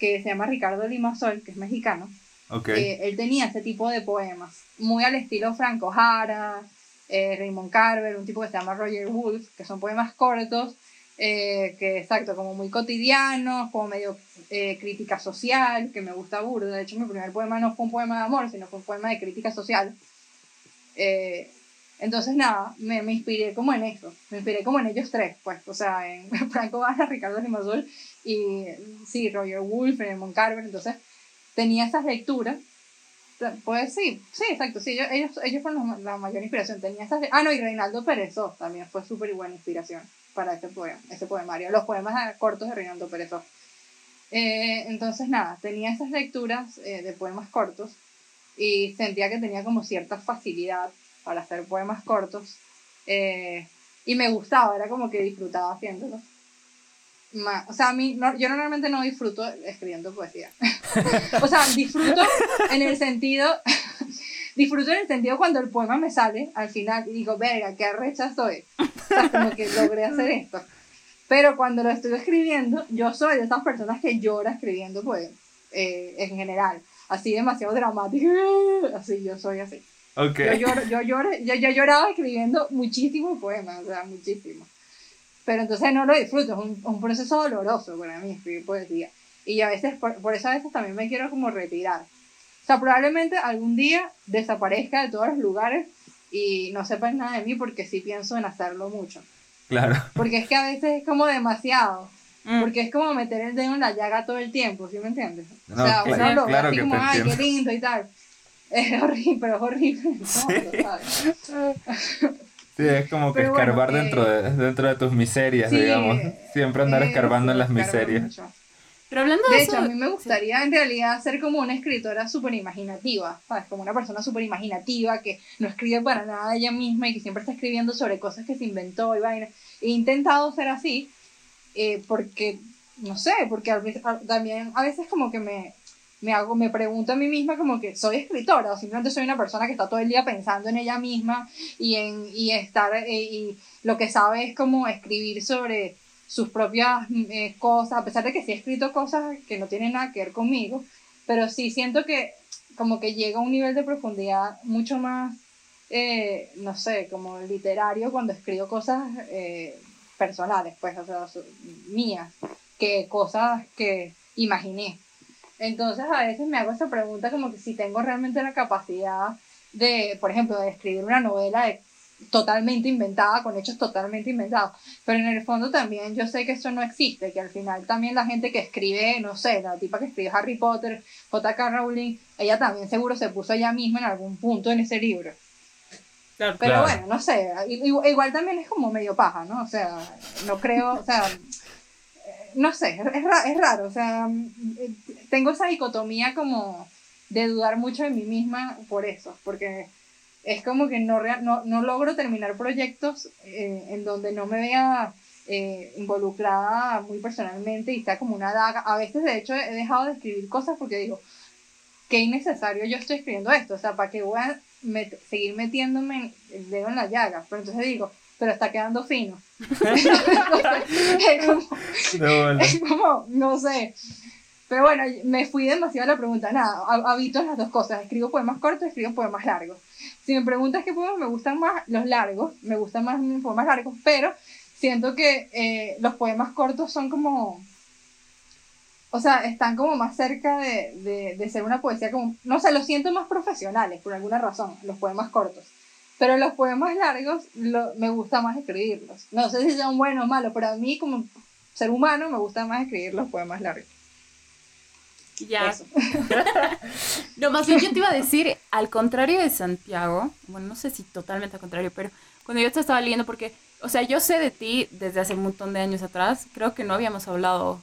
que se llama Ricardo Limasol, que es mexicano Okay. él tenía ese tipo de poemas, muy al estilo Franco Jara, eh, Raymond Carver, un tipo que se llama Roger Wolf, que son poemas cortos, eh, que exacto, como muy cotidianos, como medio eh, crítica social, que me gusta burda. De hecho, mi primer poema no fue un poema de amor, sino fue un poema de crítica social. entonces, nada, me, me, inspiré como en eso, me inspiré como en ellos tres, pues, o sea, en [LAUGHS] Franco Jara, Ricardo Limazol y, sí, Roger Wolf, Raymond Carver, entonces tenía esas lecturas. Pues sí, sí, exacto, sí, ellos, ellos fueron la mayor inspiración. Tenía esas, ah, no, y Reinaldo Perezó también fue súper buena inspiración para ese poema, ese poemario, los poemas cortos de Reinaldo Perezó. Eh, entonces, nada, tenía esas lecturas eh, de poemas cortos y sentía que tenía como cierta facilidad para hacer poemas cortos eh, y me gustaba, era como que disfrutaba haciéndolos o sea, a mí, yo normalmente no disfruto escribiendo poesía. [LAUGHS] o sea, disfruto en el sentido, [LAUGHS] disfruto en el sentido cuando el poema me sale al final y digo, verga, qué arrecha soy. O sea, como que logré hacer esto. Pero cuando lo estoy escribiendo, yo soy de esas personas que llora escribiendo poemas, eh, en general. Así demasiado dramático. [LAUGHS] Así, yo soy así. Okay. Yo, lloro, yo, lloro, yo, yo lloraba escribiendo muchísimos poemas, o sea, muchísimos. Pero entonces no lo disfruto, es un, un proceso doloroso para mí escribir poesía. Y a veces, por, por eso a veces también me quiero como retirar. O sea, probablemente algún día desaparezca de todos los lugares y no sepan nada de mí porque sí pienso en hacerlo mucho. Claro. Porque es que a veces es como demasiado. Mm. Porque es como meter el dedo en la llaga todo el tiempo, ¿sí me entiendes? O sea, claro, uno lo ve así como, ay, qué lindo y tal. [LAUGHS] Es horrible, pero es horrible. Sí, [LAUGHS] sí es como que escarbar dentro, de, dentro de tus miserias, digamos. Siempre andar escarbando en las miserias. Pero hablando de, de hecho, a mí me gustaría en realidad ser como una escritora súper imaginativa, ¿sabes? Como una persona súper imaginativa que no escribe para nada ella misma y que siempre está escribiendo sobre cosas que se inventó y vaina. He intentado ser así eh, porque, no sé, porque también a veces como que me, me hago, me pregunto a mí misma como que soy escritora o simplemente soy una persona que está todo el día pensando en ella misma y en y estar eh, y lo que sabe es como escribir sobre sus propias eh, cosas, a pesar de que sí he escrito cosas que no tienen nada que ver conmigo, pero sí siento que como que llega a un nivel de profundidad mucho más, eh, no sé, como literario cuando escribo cosas eh, personales, pues, o sea, mías, que cosas que imaginé. Entonces a veces me hago esa pregunta como que si tengo realmente la capacidad de, por ejemplo, de escribir una novela de totalmente inventada, con hechos totalmente inventados. Pero en el fondo también yo sé que eso no existe, que al final también la gente que escribe, no sé, la tipa que escribe Harry Potter, J.K. Rowling, ella también seguro se puso ella misma en algún punto en ese libro. Pero bueno, no sé, igual, también es como medio paja, ¿no? O sea, no creo, o sea, no sé, es, es raro, o sea, tengo esa dicotomía como de dudar mucho de mí misma por eso, porque es como que no, no, no logro terminar proyectos eh, en donde no me vea eh, involucrada muy personalmente y está como una daga. A veces, de hecho, he dejado de escribir cosas porque digo, qué innecesario yo estoy escribiendo esto, o sea, ¿para qué voy a seguir metiéndome el dedo en la llaga? Pero entonces digo, pero está quedando fino. [LAUGHS] es como, no sé. Pero bueno, me fui demasiado a la pregunta. Nada, habito las dos cosas. Escribo poemas cortos, escribo poemas largos. Si me preguntas qué poemas me gustan más, los largos, me gustan más los poemas largos, pero siento que eh, los poemas cortos son como, o sea, están como más cerca de, de, de, ser una poesía como, no sé, los siento más profesionales por alguna razón, los poemas cortos. Pero los poemas largos lo, me gusta más escribirlos. No sé si son buenos o malos, pero a mí como ser humano me gusta más escribir los poemas largos. Ya. [LAUGHS] no, más bien yo te iba a decir, al contrario de Santiago, bueno, no sé si totalmente al contrario, pero cuando yo te estaba leyendo, porque, o sea, yo sé de ti desde hace un montón de años atrás, creo que no habíamos hablado,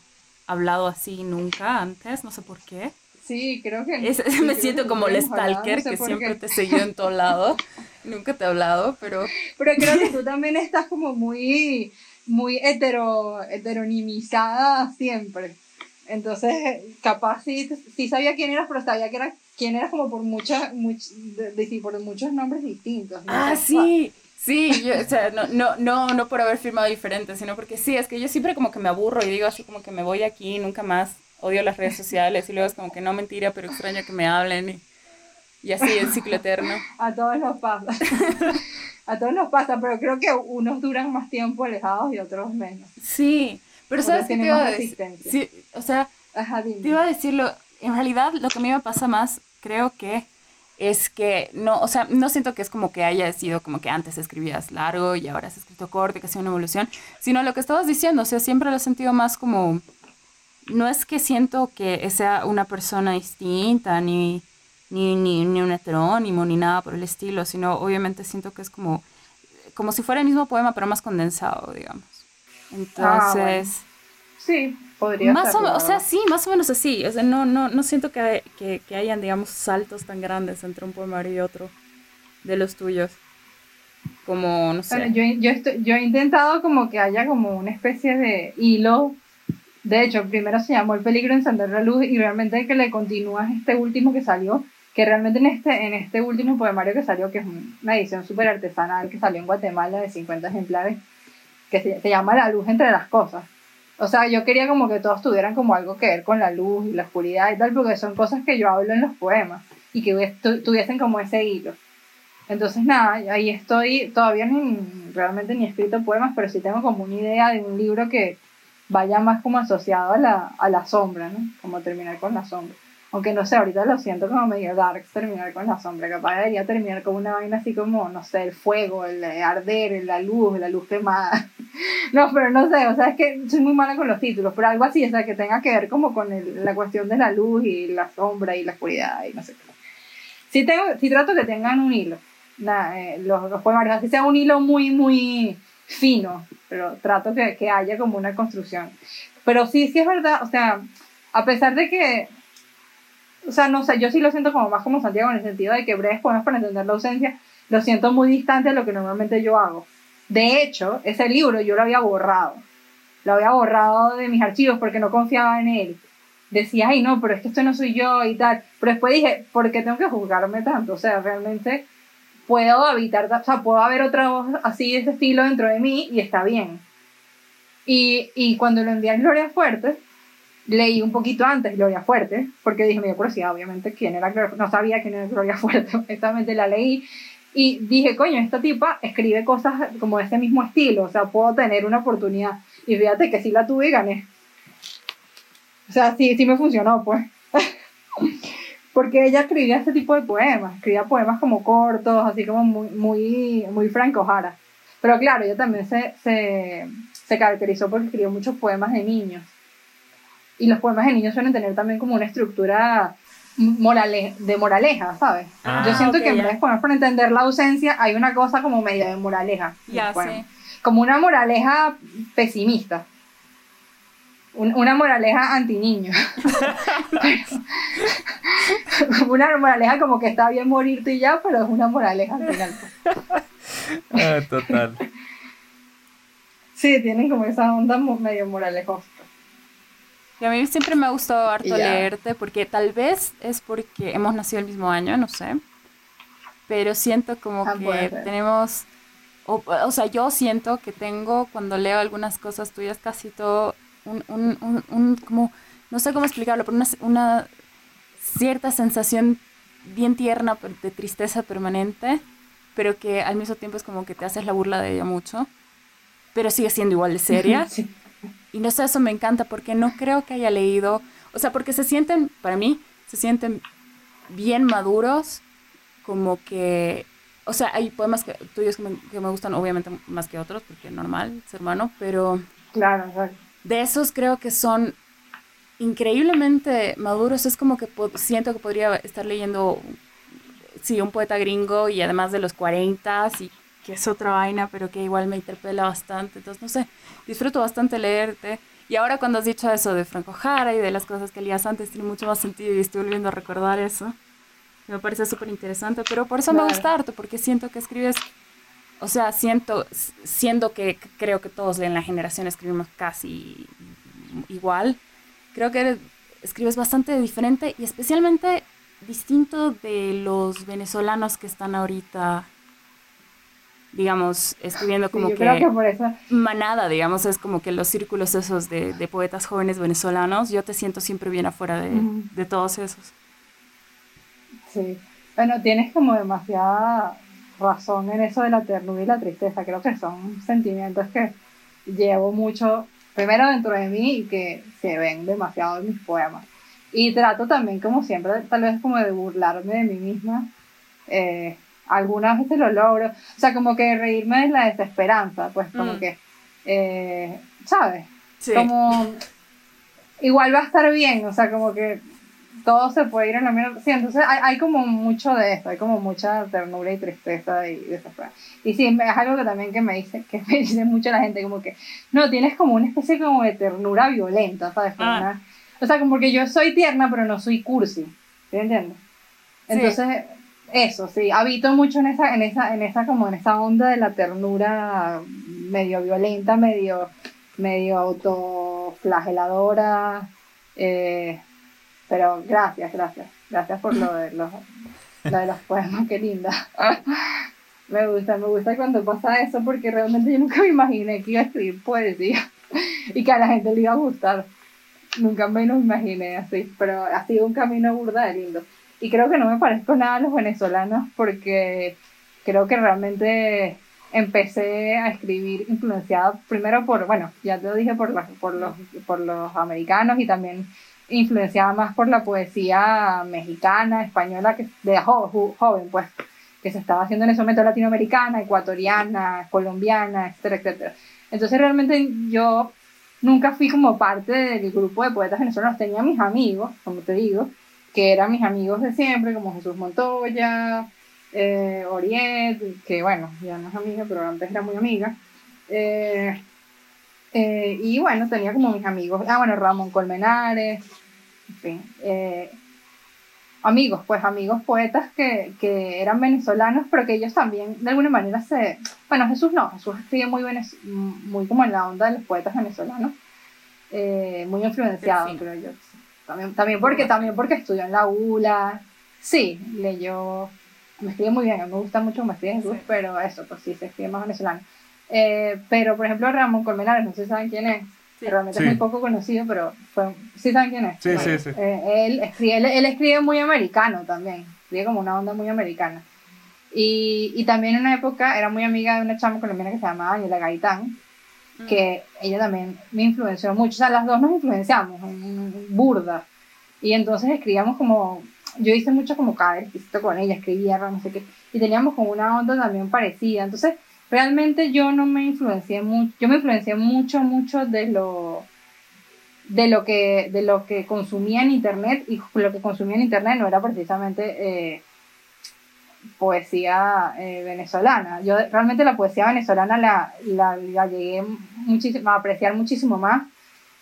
hablado así nunca antes, no sé por qué. Sí, creo que [LAUGHS] Me siento como el stalker que siempre te siguió en todo lado. [LAUGHS] nunca te he hablado, pero... Pero creo que tú [LAUGHS] también estás como muy, muy hetero, heteronimizada siempre. Entonces, capaz sí, sí sabía quién eras, pero sabía que era, quién eras como por, muchas por muchos nombres distintos. Ah, sí. Sí, yo, o sea, no, no, no, no por haber firmado diferente, sino porque sí, es que yo siempre como que me aburro y digo así como que me voy aquí, nunca más, odio las redes sociales y luego es como que no mentira, pero extraño que me hablen y, y así el ciclo eterno. A todos nos pasa. [LAUGHS] A todos nos pasa, pero creo que unos duran más tiempo alejados y otros menos. Sí, pero ¿sabes qué te iba a decir? Sí, o sea, te iba a decirlo, en realidad lo que a mí me pasa más, creo que es que no, o sea, no siento que es como que haya sido como que antes escribías largo y ahora has escrito corto, que sea una evolución, sino lo que estabas diciendo, o sea, siempre lo he sentido más como, no es que siento que sea una persona distinta, ni, ni, ni, ni un heterónimo, ni nada por el estilo, sino obviamente siento que es como, como si fuera el mismo poema, pero más condensado, digamos. Ah, Entonces... Sí, podría más O, o, sea, sí, más o menos así. O sea, no, no, no siento que, que, que, hayan, digamos, saltos tan grandes entre un poemario y otro de los tuyos. Como, no sé. yo, yo, yo he intentado como que haya como una especie de hilo. De hecho, primero se llamó El peligro encender la luz y realmente que le continúas este último que salió, que realmente en este, en este último poemario que salió, que es una edición súper artesanal que salió en Guatemala de 50 ejemplares, que se, llama La luz entre las cosas. O sea, yo quería como que todos tuvieran como algo que ver con la luz y la oscuridad y tal, porque son cosas que yo hablo en los poemas y que tuviesen como ese hilo. Entonces, nada, ahí estoy, todavía ni, realmente ni he escrito poemas, pero sí tengo como una idea de un libro que vaya más como asociado a la, a la sombra, ¿no? Como terminar con la sombra. Aunque no sé, ahorita lo siento como medio dark terminar con la sombra. Capaz debería terminar con una vaina así como, no sé, el fuego, el arder, la luz, la luz quemada. [LAUGHS] no, pero no sé, o sea, es que soy muy mala con los títulos, pero algo así, o sea, que tenga que ver como con la cuestión de la luz y la sombra y la oscuridad y no sé qué. Sí, tengo, sí trato que tengan un hilo, eh, los, los poemarios, así sea un hilo muy, muy fino, pero trato que, que haya como una construcción. Pero sí, sí es verdad, o sea, a pesar de que o sea, no sé, yo sí lo siento como más como Santiago en el sentido de que breves poemas para entender la ausencia, lo siento muy distante de lo que normalmente yo hago. De hecho, ese libro yo lo había borrado. Lo había borrado de mis archivos porque no confiaba en él. Decía, ay, no, pero es que esto no soy yo y tal. Pero después dije, ¿por qué tengo que juzgarme tanto? O sea, realmente puedo habitar, o sea, puedo haber otra voz así de este estilo dentro de mí y está bien. Y, y cuando lo envié a Gloria Fuerte, leí un poquito antes Gloria Fuerte, porque dije, me dio curiosidad, obviamente, quién era No sabía quién era Gloria [LAUGHS] Fuerte, exactamente la leí. Y dije, coño, esta tipa escribe cosas como de ese mismo estilo, o sea, puedo tener una oportunidad. Y fíjate que sí la tuve y gané. O sea, sí, sí me funcionó, pues. [LAUGHS] porque ella escribía este tipo de poemas, escribía poemas como cortos, así como muy, muy, muy Franco Jara. Pero claro, ella también se, se, se caracterizó porque escribió muchos poemas de niños. Y los poemas de niños suelen tener también como una estructura morale de moraleja, ¿sabes? Ah, Yo siento que en vez de poner para entender la ausencia, hay una cosa como media de moraleja. Ya, sí. Como una moraleja pesimista. Una moraleja anti niño. [LAUGHS] una moraleja como que está bien morirte y ya, pero es una moraleja al final. ah, total. Sí, tienen como esa onda medio moralejosa. Y a mí siempre me ha gustado harto leerte porque tal vez es porque hemos nacido el mismo año, no sé. Pero siento como ah, que tenemos, o, o, sea, yo siento que tengo cuando leo algunas cosas tuyas casi todo un, un, un, un como, no sé cómo explicarlo, pero una, una cierta sensación bien tierna de tristeza permanente, pero que al mismo tiempo es como que te haces la burla de ella mucho, pero sigue siendo igual de seria. [LAUGHS] sí. Y no sé, eso me encanta porque no creo que haya leído, o sea, porque se sienten, para mí, se sienten bien maduros, como que, o sea, hay poemas que, tuyos que me, que me gustan obviamente más que otros, porque es normal, ser hermano, pero... Claro, claro. De esos creo que son increíblemente maduros, es como que siento que podría estar leyendo, sí, un poeta gringo y además de los 40 y que es otra vaina, pero que igual me interpela bastante. Entonces, no sé, disfruto bastante leerte. Y ahora cuando has dicho eso de Franco Jara y de las cosas que leías antes, tiene mucho más sentido y estoy volviendo a recordar eso. Me parece súper interesante, pero por eso me gusta harto, porque siento que escribes, o sea, siento, siendo que creo que todos en la generación escribimos casi igual, creo que escribes bastante diferente y especialmente distinto de los venezolanos que están ahorita digamos, escribiendo como que, manada, digamos, es como que los círculos esos de, de, poetas jóvenes venezolanos, yo te siento siempre bien afuera de, de, todos esos. Sí, bueno, tienes como demasiada razón en eso de la ternura y la tristeza, creo que son sentimientos que llevo mucho, primero dentro de mí y que se ven demasiado en mis poemas. Y trato también, como siempre, tal vez como de burlarme de mí misma. Eh, algunas veces lo logro. O sea, como que reírme de la desesperanza, pues como mm. que, eh, ¿sabes? Como, igual va a estar bien, o sea, como que todo se puede ir en la misma... Sí, entonces hay, hay, como mucho de esto, hay como mucha ternura y tristeza y desesperación. Y sí, es algo que también que me dice, que me [LAUGHS] dice mucho la gente, como que, no, tienes como una especie como de ternura violenta, ¿sabes? Ah. o sea, como que yo soy tierna, pero no soy cursi, ¿me entiendes? Entonces eso, sí, habito mucho en esa, en esa, en esa, como en esa onda de la ternura medio violenta, medio, medio autoflageladora. Eh, pero gracias, gracias. Gracias por lo de los, lo de los poemas, qué linda. [LAUGHS] me gusta, me gusta cuando pasa eso porque realmente yo nunca me imaginé que iba a escribir poesía y que a la gente le iba a gustar. Nunca me lo imaginé así, pero ha sido un camino burda de lindo. Y creo que no me parezco nada a los venezolanos porque creo que realmente empecé a escribir influenciada primero por, bueno, ya te lo dije, por, por, los, por los americanos y también influenciada más por la poesía mexicana, española, que de joven, pues, que se estaba haciendo en ese momento latinoamericana, ecuatoriana, colombiana, etcétera, etcétera. Entonces realmente yo nunca fui como parte del grupo de poetas venezolanos, tenía mis amigos, como te digo, que eran mis amigos de siempre, como Jesús Montoya, eh, que bueno, ya no es amiga, pero antes era muy amiga. Eh, eh, y bueno, tenía como mis amigos, ah, bueno, Ramón Colmenares, en fin, eh, amigos, pues amigos poetas que, que, eran venezolanos, pero que ellos también de alguna manera se, bueno, Jesús no, Jesús escribe muy, muy como en la onda de los poetas venezolanos, muy influenciado, creo yo. También, también, porque, también porque estudió en la ULA, sí, leyó me escribe muy bien, me gusta mucho me escribe Jesús, pero eso, pues sí, se escribe más venezolano. Eh, pero, por ejemplo, Ramón Colmenares, no sé si saben quién es, realmente es muy poco conocido, pero fue, sí saben quién es. Sí, sí, sí. Eh, él, escribe, él, escribe muy americano también, escribe como una onda muy americana. Y, y también en una época era muy amiga de una chama colombiana que se llamaba Daniela Gaitán, mm. que ella también me influenció mucho, o sea, las dos nos influenciamos, burda. Y entonces escribíamos como yo hice mucho como cada con ella, escribía, no sé qué, y teníamos como una onda también parecida. Entonces, realmente yo no me influencié mucho, yo me influencié mucho, mucho de lo de lo que de lo que consumía en internet y lo que consumía en internet no era precisamente eh, poesía eh, venezolana yo realmente la poesía venezolana la, la, llegué a apreciar muchísimo más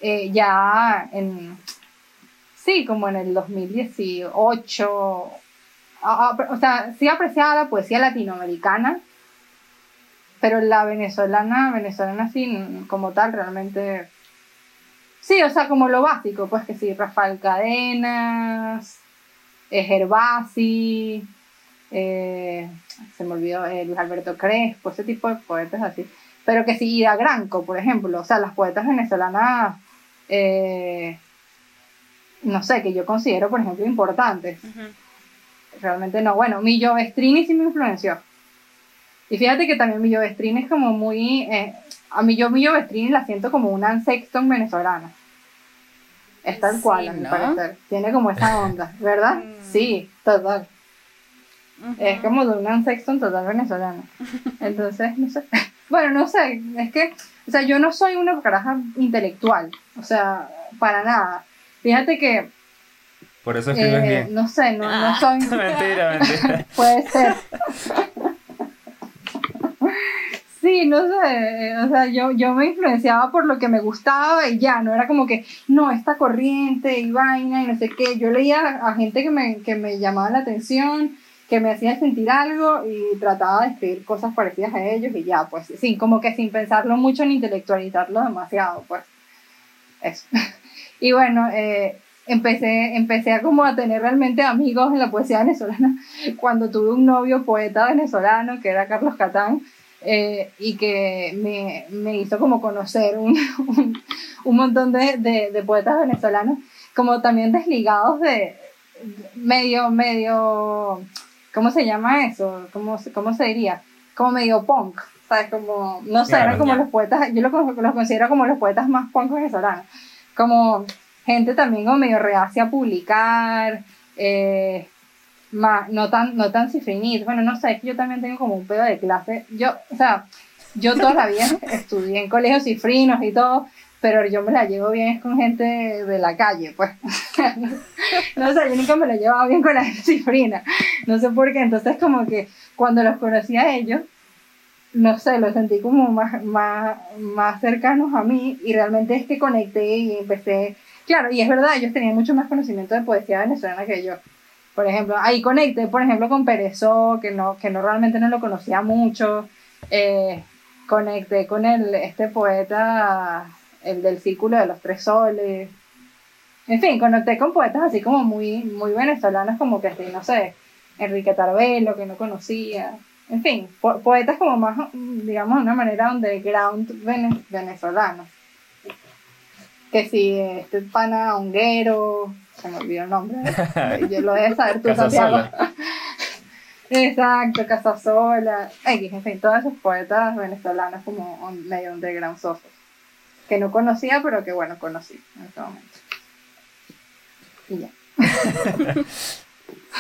eh, ya en sí, como en el 2018. o sea, sí apreciaba la poesía latinoamericana, pero la venezolana, venezolana así como tal, realmente... Sí, o sea, como lo básico, pues que sí, Rafael Cadenas, eh, Gervasi, eh, se me olvidó, eh, Luis Alberto Crespo, ese tipo de poetas así. Pero que sí, Ida Granco, por ejemplo, o sea, las poetas venezolanas no sé, que yo considero, por ejemplo, importantes. Realmente no. Bueno, mi Vestrini sí me influenció. Y fíjate que también mi Vestrini es como muy... Eh, a mí yo mi Vestrini la siento como una Sexton venezolana. Es tal cual, a mi parecer. Tiene como esa onda, [LAUGHS] ¿verdad? Mm. Sí, total. Es como de una Sexton total venezolana. Entonces, no sé. [LAUGHS] Bueno, no sé, es que, o sea, yo no soy una caraja intelectual, o sea, para nada. Fíjate que. Por eso escribes eh, bien. No sé, no, no ah. soy. [LAUGHS] mentira, mentira. Puede ser. Sí, no sé, o sea, yo, yo me influenciaba por lo que me gustaba y ya, no era como que, no, esta corriente y vaina y no sé qué. Yo leía a gente que me, que me llamaba la atención, que me hacía sentir algo y trataba de escribir cosas parecidas a ellos y ya, pues, sí, como que sin pensarlo mucho ni intelectualizarlo demasiado, pues, eso. [LAUGHS] Y bueno, eh, empecé, empecé a como a tener realmente amigos en la poesía venezolana [LAUGHS] cuando tuve un novio poeta venezolano que era Carlos Catán. Eh, y que me, me, hizo como conocer [LAUGHS] un, un, montón de, de, de, poetas venezolanos, como también desligados de medio, medio, ¿cómo se llama eso? ¿Cómo, cómo se diría? Como medio punk, ¿sabes? Como, no sé, eran como los poetas, yo los, los considero como los poetas más punk venezolanos como gente también como medio reacia a publicar, eh, no tan, no tan cifrinit. Bueno, no sé, es que yo también tengo como un pedo de clase. Yo, o sea, yo todavía [LAUGHS] estudié en colegios cifrinos y todo, pero yo me la llevo bien con gente de la calle, pues. [LAUGHS] no sé, yo nunca me la he llevado bien con la gente cifrina. No sé por qué. Entonces, como que cuando los conocí a ellos, no sé, lo sentí como más, más, más cercanos a mí y realmente es que conecté y empecé, claro, y es verdad, ellos tenían mucho más conocimiento de poesía venezolana que yo. Por ejemplo, ahí conecté, por ejemplo, con Perezó, que no, que no realmente no lo conocía mucho. Eh, conecté con el, este poeta, el del Círculo de los Tres Soles. En fin, conecté con poetas así como muy, muy venezolanos, como que, no sé, Enrique Tarbelo, que no conocía en fin, poetas como más, digamos, de una manera underground venezolano. Que si este pana honguero, se me olvidó el nombre, [LAUGHS] yo lo debes saber tú, Santiago. [LAUGHS] Exacto, Casasola, X, en fin, todos esos poetas venezolanos como medio underground sosos. Que no conocía, pero que bueno, conocí en ese momento. Y ya. [LAUGHS]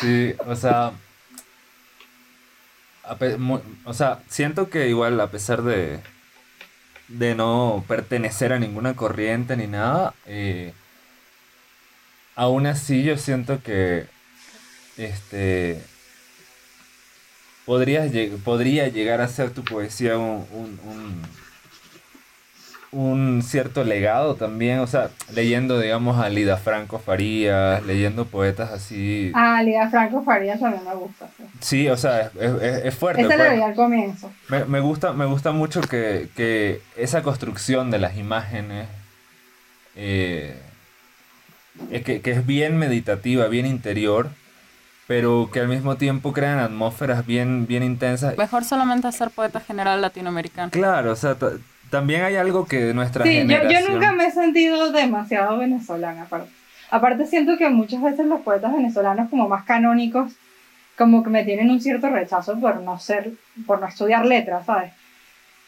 sí, o sea. o sea, siento que igual a pesar de, de no pertenecer a ninguna corriente ni nada, eh, aún así yo siento que este podrías, podría llegar a ser tu poesía un, un, cierto legado también, o sea, leyendo, digamos, a Lida Franco Farías, leyendo poetas así. Ah, Lida Franco Farías también me gusta. Sí, o sea, es, fuerte. Ese lo pues. al comienzo. Me, gusta, me gusta mucho que, esa construcción de las imágenes, eh, que, que es bien meditativa, bien interior, pero que al mismo tiempo crean atmósferas bien, bien intensas. Mejor solamente ser poeta general latinoamericano. Claro, o sea, también hay algo que nuestra sí, Yo, yo nunca me he sentido demasiado venezolana, aparte. Aparte siento que muchas veces los poetas venezolanos como más canónicos como que me tienen un cierto rechazo por no ser, por no estudiar letras, ¿sabes?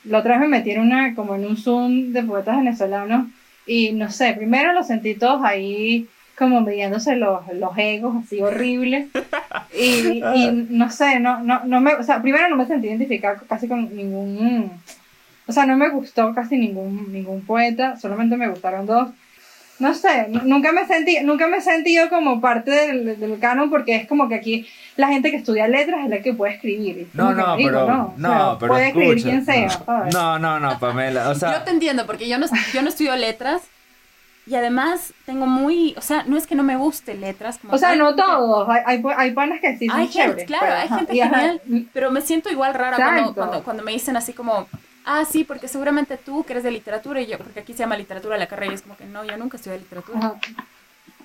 La otra vez me metí en una, como en un Zoom de poetas venezolanos y no sé, primero los sentí todos ahí como midiéndose los, los egos así horribles. Y, y, no sé, no, no, no me, o sea, primero no me sentí identificada casi con ningún, o sea, no me gustó casi ningún, ningún poeta, solamente me gustaron dos. No sé, nunca me sentí, nunca me he sentido como parte del, del canon porque es como que aquí la gente que estudia letras es la que puede escribir. No, no, pero, no, pero puede escribir quien sea. No, no, no, Pamela, o sea... Yo te entiendo porque yo no, yo no estudio letras, y además tengo muy, o sea, no es que no me guste letras. Como o sea, no todos, hay, hay, hay panas que sí son hay gente, Claro, hay gente genial, pero me siento igual rara cuando, cuando, cuando, me dicen así como, ah, sí, porque seguramente tú que eres de literatura y yo, porque aquí se llama literatura la carrera y es como que no, yo nunca estudié literatura.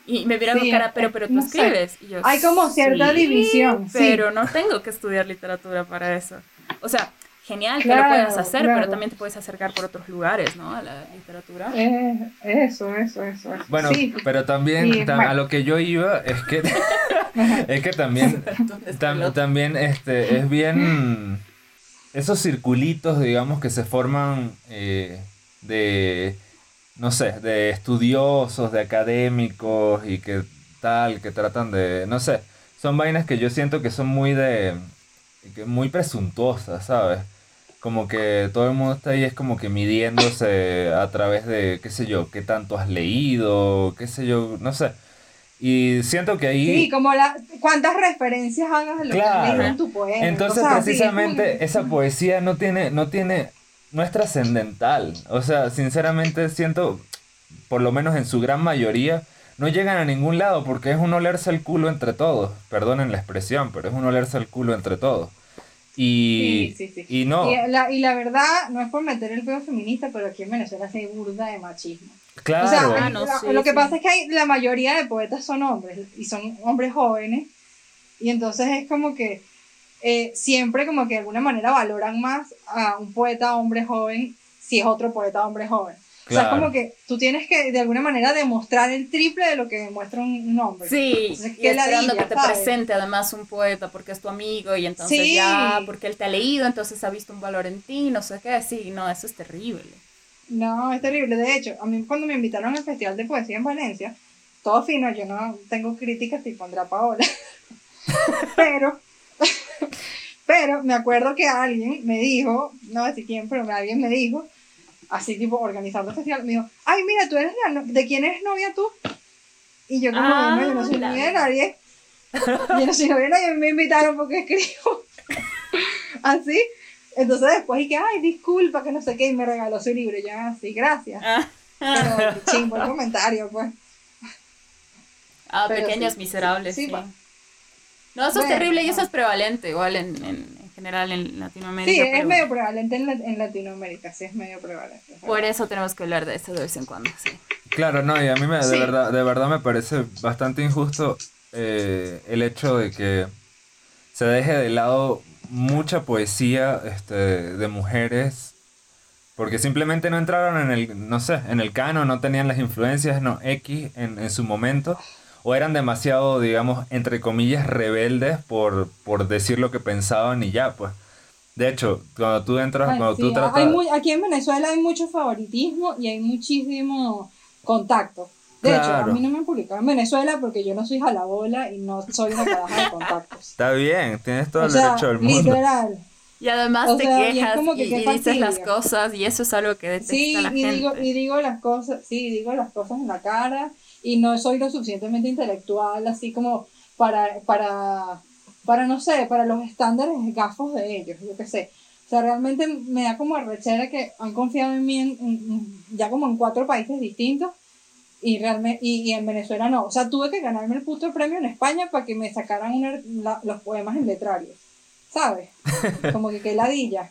Y me miran sí, cara, pero, pero tú escribes. Y yo, hay como cierta división. Pero no tengo que estudiar literatura para eso. O sea, genial que lo puedas hacer, pero también te puedes acercar por otros lugares, ¿no? A la literatura. Eh, eso, eso, eso, Bueno, pero también a lo que yo iba es que [LAUGHS] es que también [LAUGHS] también este es bien esos circulitos, digamos, que se forman eh, de no sé, de estudiosos, de académicos y que tal, que tratan de, no sé, son vainas que yo siento que son muy de muy presuntuosas, ¿sabes? como que todo el mundo está ahí es como que midiéndose a través de, qué sé yo, qué tanto has leído, qué sé yo, no sé. Y siento que ahí... Sí, como la, cuántas referencias hagas de lo que leído en tu poema. Entonces, precisamente, [LAUGHS] esa poesía no tiene, no tiene, no es trascendental. O sea, sinceramente siento, por lo menos en su gran mayoría, no llegan a ningún lado porque es un olerse el culo entre todos. Perdonen la expresión, pero es un olerse el culo entre todos. Y, sí, sí, sí. y no. Y la, y la, verdad, no es por meter el pedo feminista, pero aquí en Venezuela se burda de machismo. Claro. O sea, ah, lo que pasa es que hay, la mayoría de poetas son hombres y son hombres jóvenes. Y entonces es como que eh, siempre como que de alguna manera valoran más a un poeta hombre joven si es otro poeta hombre joven. O sea, es como que tú tienes que de alguna manera demostrar el triple de lo que demuestra un, hombre. Sí, y esperando que te presente además un poeta porque es tu amigo y entonces ya, porque él te ha leído, entonces ha visto un valor en ti, no sé qué, sí, no, eso es terrible. No, es terrible. De hecho, a mí cuando me invitaron al Festival de Poesía en Valencia, todo fino, yo no tengo críticas tipo Andrea Paola, [LAUGHS] pero, [LAUGHS] pero me acuerdo que alguien me dijo, no sé quién, pero alguien me dijo, así tipo organizando el festival, me dijo, ay, mira, tú eres la ¿de quién eres novia tú? Y yo como, no, yo no soy ah, novia de nadie. [LAUGHS] yo no soy novia de nadie, me invitaron porque escribo. así. Entonces después dije, ay, disculpa, que no sé qué, y me regaló su libro. Y yo, así, ah, gracias. Ah. Pero [LAUGHS] chingo el comentario, pues. Ah, pequeños miserables. Sí, pues. No, eso es terrible y eso es prevalente igual en, en, general en Latinoamérica. Sí, es medio prevalente en, en, Latinoamérica, sí, es medio prevalente. Por eso tenemos que hablar de eso de vez en cuando, sí. Claro, no, y a mí me, de, verdad, de verdad me parece bastante injusto eh, el hecho de que se deje de lado mucha poesía este, de mujeres porque simplemente no entraron en el, no sé, en el cano, no tenían las influencias, no, X en, en su momento o eran demasiado, digamos, entre comillas, rebeldes por, por decir lo que pensaban y ya, pues. De hecho, cuando tú entras, cuando tú tratas... aquí en Venezuela hay mucho favoritismo y hay muchísimo contacto. De hecho, a mí no me han publicado en Venezuela porque yo no soy jalabola y no soy una caraja de contactos. Está bien, tienes todo el derecho del mundo. Literal. Y además te quejas y, dices las cosas y eso es algo que detesta sí, la y gente. Digo, y digo las cosas, sí, digo las cosas en la cara y no soy lo suficientemente intelectual así como para, para, para no sé, para los estándares gafos de ellos, yo qué sé. O sea, realmente me da como arrechera que han confiado en mí ya como en cuatro países distintos y, realmente, y, en Venezuela no. O sea, tuve que ganarme el puto premio en España para que me sacaran los poemas en letrario. ¿Sabes? [LAUGHS] Como que qué ladilla.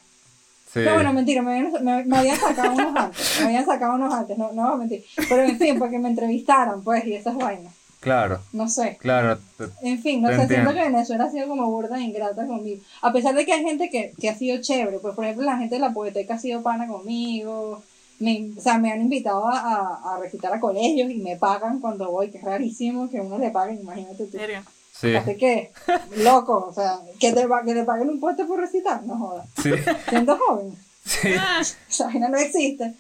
Sí. Pero bueno, mentira, me habían, me, sacado unos antes. Me habían sacado unos antes, no, no mentir. Pero en fin, para que me entrevistaran, pues, y esas vainas. Claro. No sé. Claro. en fin, no sé, siento que Venezuela ha sido como burda e ingrata conmigo. A pesar de que hay gente que, que ha sido chévere, pues por ejemplo la gente de la poeteca ha sido pana conmigo, me, o sea, me han invitado a, a, recitar a colegios y me pagan cuando voy, que es rarísimo que uno le paguen, imagínate tú. ¿Serio? Sí. Así que, loco, o sea, que te, que te paguen un puesto por recitar, no jodas. Sí. Siendo joven. Sí. Esa vaina no existe.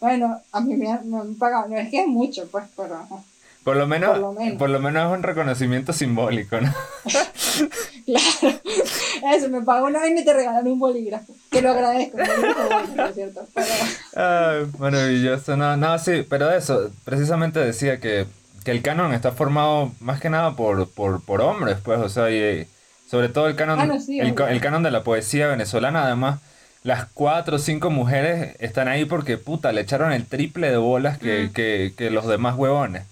Bueno, a mí me han, me han, pagado, no es que es mucho, pues, pero... Por lo, menos, por lo menos, es un reconocimiento simbólico, ¿no? [LAUGHS] claro. Eso, me pago una vez y te regalan un bolígrafo. Que lo agradezco, es cierto. [LAUGHS] maravilloso. No, no, sí, pero eso, precisamente decía que, que el canon está formado más que nada por, por, por hombres, pues, o sea, y sobre todo el canon, ah, el, canon de la poesía venezolana, además las cuatro o cinco mujeres están ahí porque, puta, le echaron el triple de bolas que, mm. que, que los demás huevones.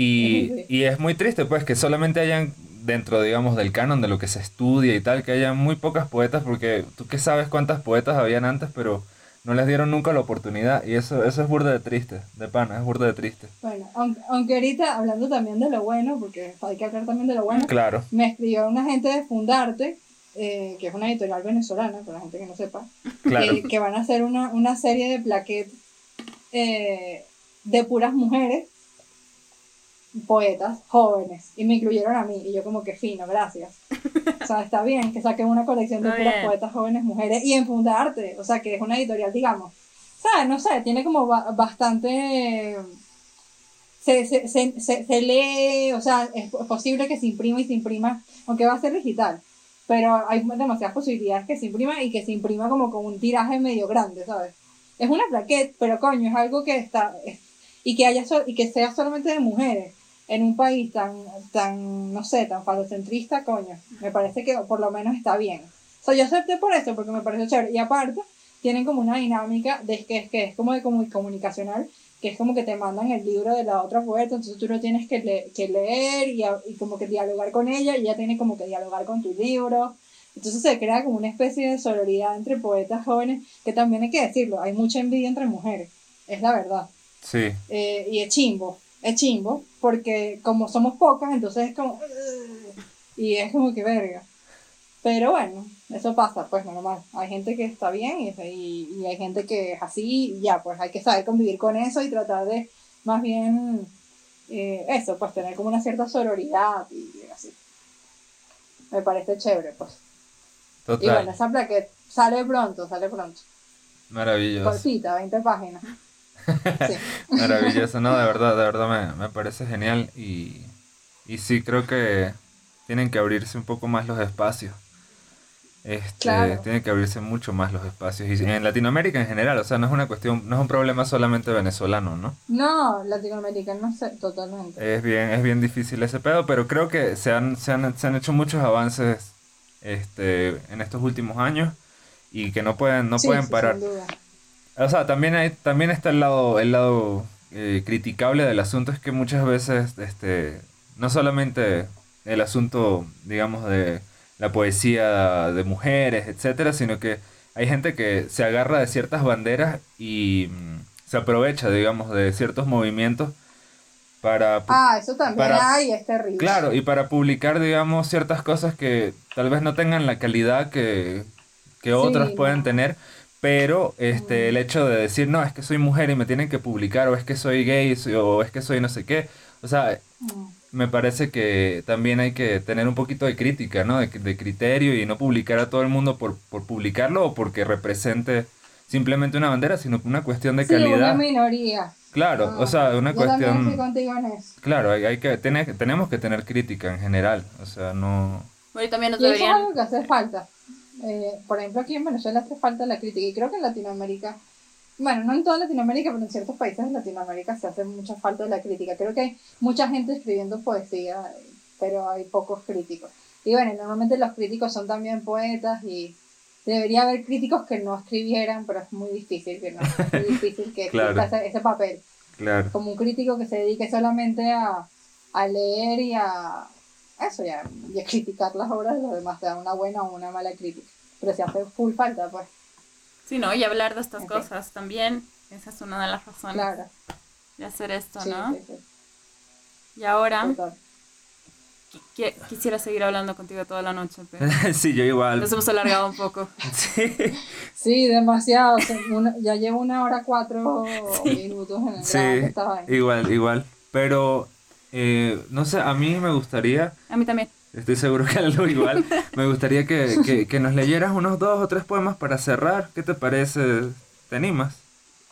Y, [LAUGHS] y, es muy triste, pues, que solamente hayan, dentro, digamos, del canon de lo que se estudia y tal, que haya muy pocas poetas, porque tú qué sabes cuántas poetas habían antes, pero no les dieron nunca la oportunidad. Y eso, eso es burda de triste, de pana, es burda de triste. Bueno, aunque, aunque ahorita, hablando también de lo bueno, porque hay que hablar también de lo bueno, claro. me escribió una gente de Fundarte, eh, que es una editorial venezolana, para la gente que no sepa, eh, que van a hacer una, una serie de plaquettes eh, de puras mujeres poetas jóvenes y me incluyeron a mí y yo como que fino, gracias. O sea, está bien que saquen una colección de puras poetas jóvenes mujeres y en Fundarte, o sea, que es una editorial, digamos. ¿Sabes? No sé, tiene como bastante... Se, se, se, se, lee, o sea, es posible que se imprima y se imprima, aunque va a ser digital, pero hay demasiadas posibilidades que se imprima y que se imprima como con un tiraje medio grande, ¿sabes? Es una plaqueta, pero coño, es algo que está, y que haya y que sea solamente de mujeres en un país tan, tan, no sé, tan falocentrista, coño, me parece que por lo menos está bien. O sea, yo acepté por eso, porque me parece chévere. Y aparte, tienen como una dinámica de que, que es como de comunicacional, que es como que te mandan el libro de la otra poeta, entonces tú lo tienes que, que leer y, y, como que dialogar con ella, y ella tiene como que dialogar con tu libro. Entonces se crea como una especie de sororidad entre poetas jóvenes, que también hay que decirlo, hay mucha envidia entre mujeres, es la verdad. Sí. Eh, y es chimbo, es chimbo, porque como somos pocas, entonces es como... Y es como que verga. Pero bueno, eso pasa, pues normal. Hay gente que está bien y, y, hay gente que es así y ya, pues hay que saber convivir con eso y tratar de más bien eh, eso, pues tener como una cierta sororidad y así. Me parece chévere, pues. Total. Y bueno, esa plaqueta sale pronto, sale pronto. Maravilloso. Cortita, 20 páginas. [LAUGHS] Maravilloso, no, de verdad, de verdad me, parece genial y, y sí creo que tienen que abrirse un poco más los espacios. Este, Tienen que abrirse mucho más los espacios. Y en Latinoamérica en general, o sea, no es una cuestión, no es un problema solamente venezolano, ¿no? No, Latinoamérica no sé, totalmente. Es bien, es bien difícil ese pedo, pero creo que se han, se han, se han hecho muchos avances este, en estos últimos años y que no pueden, no pueden parar. O sea, también, hay, también está el lado, el lado eh, criticable del asunto, es que muchas veces, este, no solamente el asunto, digamos, de la poesía de mujeres, etcétera, sino que hay gente que se agarra de ciertas banderas y mm, se aprovecha, digamos, de ciertos movimientos para... Ah, eso también hay, es terrible. Claro, y para publicar, digamos, ciertas cosas que tal vez no tengan la calidad que, que otras pueden tener pero este, el hecho de decir, no, es que soy mujer y me tienen que publicar, o es que soy gay, o es que soy no sé qué, o sea, me parece que también hay que tener un poquito de crítica, ¿no? De, de criterio y no publicar a todo el mundo por, por, publicarlo o porque represente simplemente una bandera, sino una cuestión de sí, calidad. una minoría. Claro, o sea, una yo cuestión... También estoy contigo en eso. Claro, hay, hay que tener, tenemos que tener crítica en general, o sea, no... Bueno, y también nos Y eso es deberían... algo que hace falta. Eh, por ejemplo, aquí en Venezuela hace falta la crítica y creo que en Latinoamérica, bueno, no en toda Latinoamérica, pero en ciertos países de Latinoamérica se hace mucha falta de la crítica. Creo que hay mucha gente escribiendo poesía, pero hay pocos críticos. Y bueno, normalmente los críticos son también poetas y debería haber críticos que no escribieran, pero es muy difícil que no, es muy difícil [LAUGHS] que Claro. ese, ese papel. Claro, Como un crítico que se dedique solamente a, a leer y a eso, y a, y a criticar las obras de los demás, te da una buena o una mala crítica. Pero si hace full falta, pues, Sí, ¿no? Y hablar de estas cosas también. Esa es una de las razones claro. de hacer esto, Sí, ¿no? sí, sí, Y ahora total. quisiera seguir hablando contigo toda la noche, pero [LAUGHS] sí, yo igual. nos hemos alargado un poco. [LAUGHS] Sí, Sí, demasiado. o sea, una- ya llevo una hora cuatro [LAUGHS] minutos en el sí, igual, igual. Pero, eh, no sé, a mí me gustaría, A mí también. estoy seguro que algo igual, [LAUGHS] me gustaría que, que, que nos leyeras unos dos o tres poemas para cerrar. ¿Qué te parece? ¿Te animas?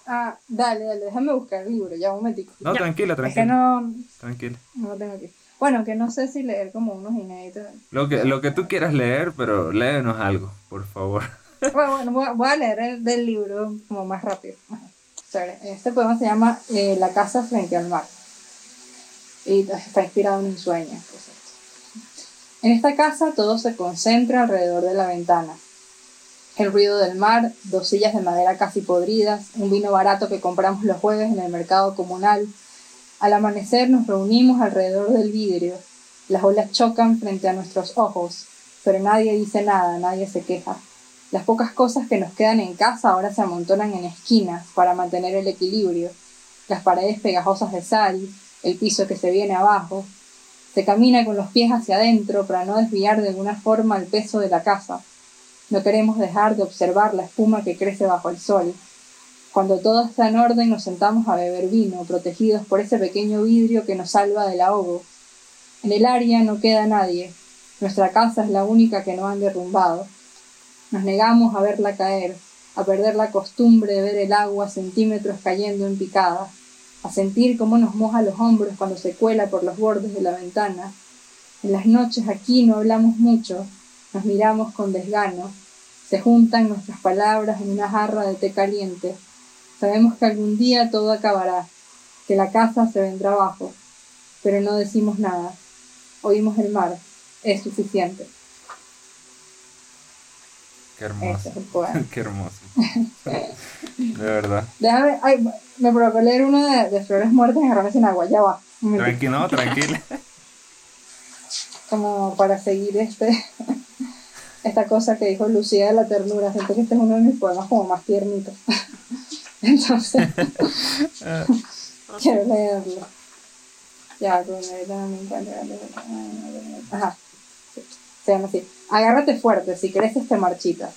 Ah, dale, dale, déjame buscar el libro, ya un momentico. No, Ya. tranquila, Es que tranquila. no, Tranquila. no lo tengo aquí. Bueno, que no sé si leer como unos inéditos. Lo que, lo que tú quieras leer, pero léenos algo, por favor. [LAUGHS] Bueno, bueno, voy a, voy a leer el del libro como más rápido. Este poema se llama eh, La casa frente al mar. Está inspirado en un sueño. En esta casa todo se concentra alrededor de la ventana. El ruido del mar, dos sillas de madera casi podridas, un vino barato que compramos los jueves en el mercado comunal. Al amanecer nos reunimos alrededor del vidrio. Las olas chocan frente a nuestros ojos, pero nadie dice nada, nadie se queja. Las pocas cosas que nos quedan en casa ahora se amontonan en esquinas para mantener el equilibrio. Las paredes pegajosas de sal, el piso que se viene abajo. Se camina con los pies hacia adentro para no desviar de alguna forma el peso de la casa. No queremos dejar de observar la espuma que crece bajo el sol. Cuando todo está en orden nos sentamos a beber vino, protegidos por ese pequeño vidrio que nos salva del ahogo. En el área no queda nadie. Nuestra casa es la única que no han derrumbado. Nos negamos a verla caer, a perder la costumbre de ver el agua centímetros cayendo en picada, a sentir cómo nos moja los hombros cuando se cuela por los bordes de la ventana. En las noches aquí no hablamos mucho, nos miramos con desgano, se juntan nuestras palabras en una jarra de té caliente. Sabemos que algún día todo acabará, que la casa se vendrá abajo, pero no decimos nada. Oímos el mar, es suficiente. Qué hermoso. es el poema. Qué hermoso. De verdad. Déjame, ay, me provocó leer uno de, de Flores Muertas y agarrarme sin agua, ya va. Tranquilo, no, tranquila. Como para seguir este, esta cosa que dijo Lucía de la ternura. Siento que este es uno de mis poemas como más tiernitos. [LAUGHS] Entonces, [LAUGHS] quiero leerlo. Ya, no me encuentro. Ajá. Se así. Agárrate fuerte, si creces te marchitas.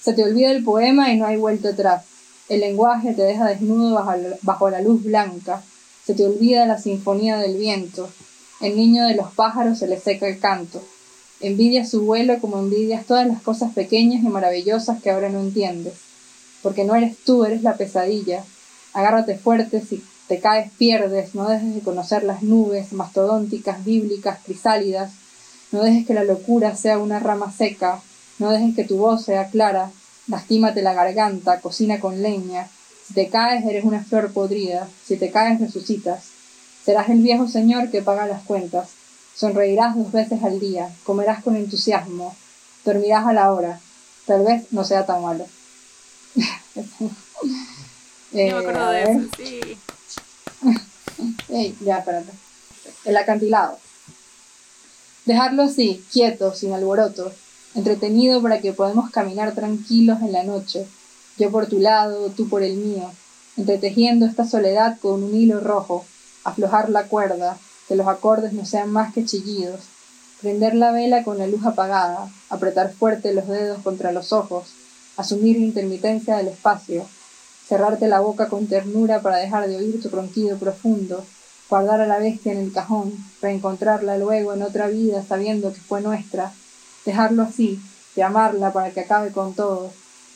Se te olvida el poema y no hay vuelta atrás. El lenguaje te deja desnudo bajo la, bajo la luz blanca. Se te olvida la sinfonía del viento. El niño de los pájaros se le seca el canto. Envidias su vuelo como envidias todas las cosas pequeñas y maravillosas que ahora no entiendes. Porque no eres tú, eres la pesadilla. Agárrate fuerte, si te caes pierdes, no dejes de conocer las nubes mastodónticas, bíblicas, crisálidas. No dejes que la locura sea una rama seca, no dejes que tu voz sea clara, lastímate la garganta, cocina con leña. Si te caes, eres una flor podrida, si te caes, resucitas. Serás el viejo señor que paga las cuentas. Sonreirás dos veces al día, comerás con entusiasmo, dormirás a la hora. Tal vez no sea tan malo. Eh, [LAUGHS] Yo me acuerdo a de ver. eso, sí. [LAUGHS] Ey, ya, espérate. El acantilado. Dejarlo así, quieto, sin alboroto, entretenido para que podamos caminar tranquilos en la noche, yo por tu lado, tú por el mío, entretejiendo esta soledad con un hilo rojo, aflojar la cuerda, que los acordes no sean más que chillidos, prender la vela con la luz apagada, apretar fuerte los dedos contra los ojos, asumir la intermitencia del espacio, cerrarte la boca con ternura para dejar de oír tu ronquido profundo, guardar a la bestia en el cajón, reencontrarla luego en otra vida sabiendo que fue nuestra, dejarlo así, llamarla para que acabe con todo,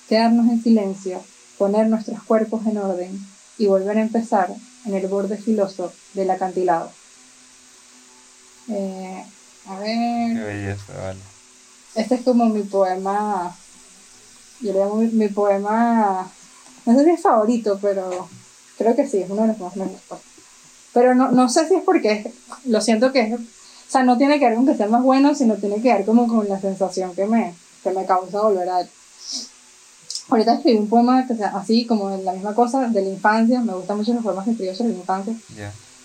quedarnos en silencio, poner nuestros cuerpos en orden y volver a empezar en el borde filoso del acantilado. Eh, a ver. Qué belleza, vale. Este es como mi poema. Yo le llamo mi, poema. No sé si es favorito, pero creo que sí, es uno de los más me Pero no, no sé si es porque. Lo siento que es. O sea, no tiene que ver con que sea más bueno, sino tiene que ver como con la sensación que me, que me causa volver a él. Ahorita escribí un poema que sea así, como la misma cosa, de la infancia. Me gustan mucho los poemas que escribió sobre la infancia.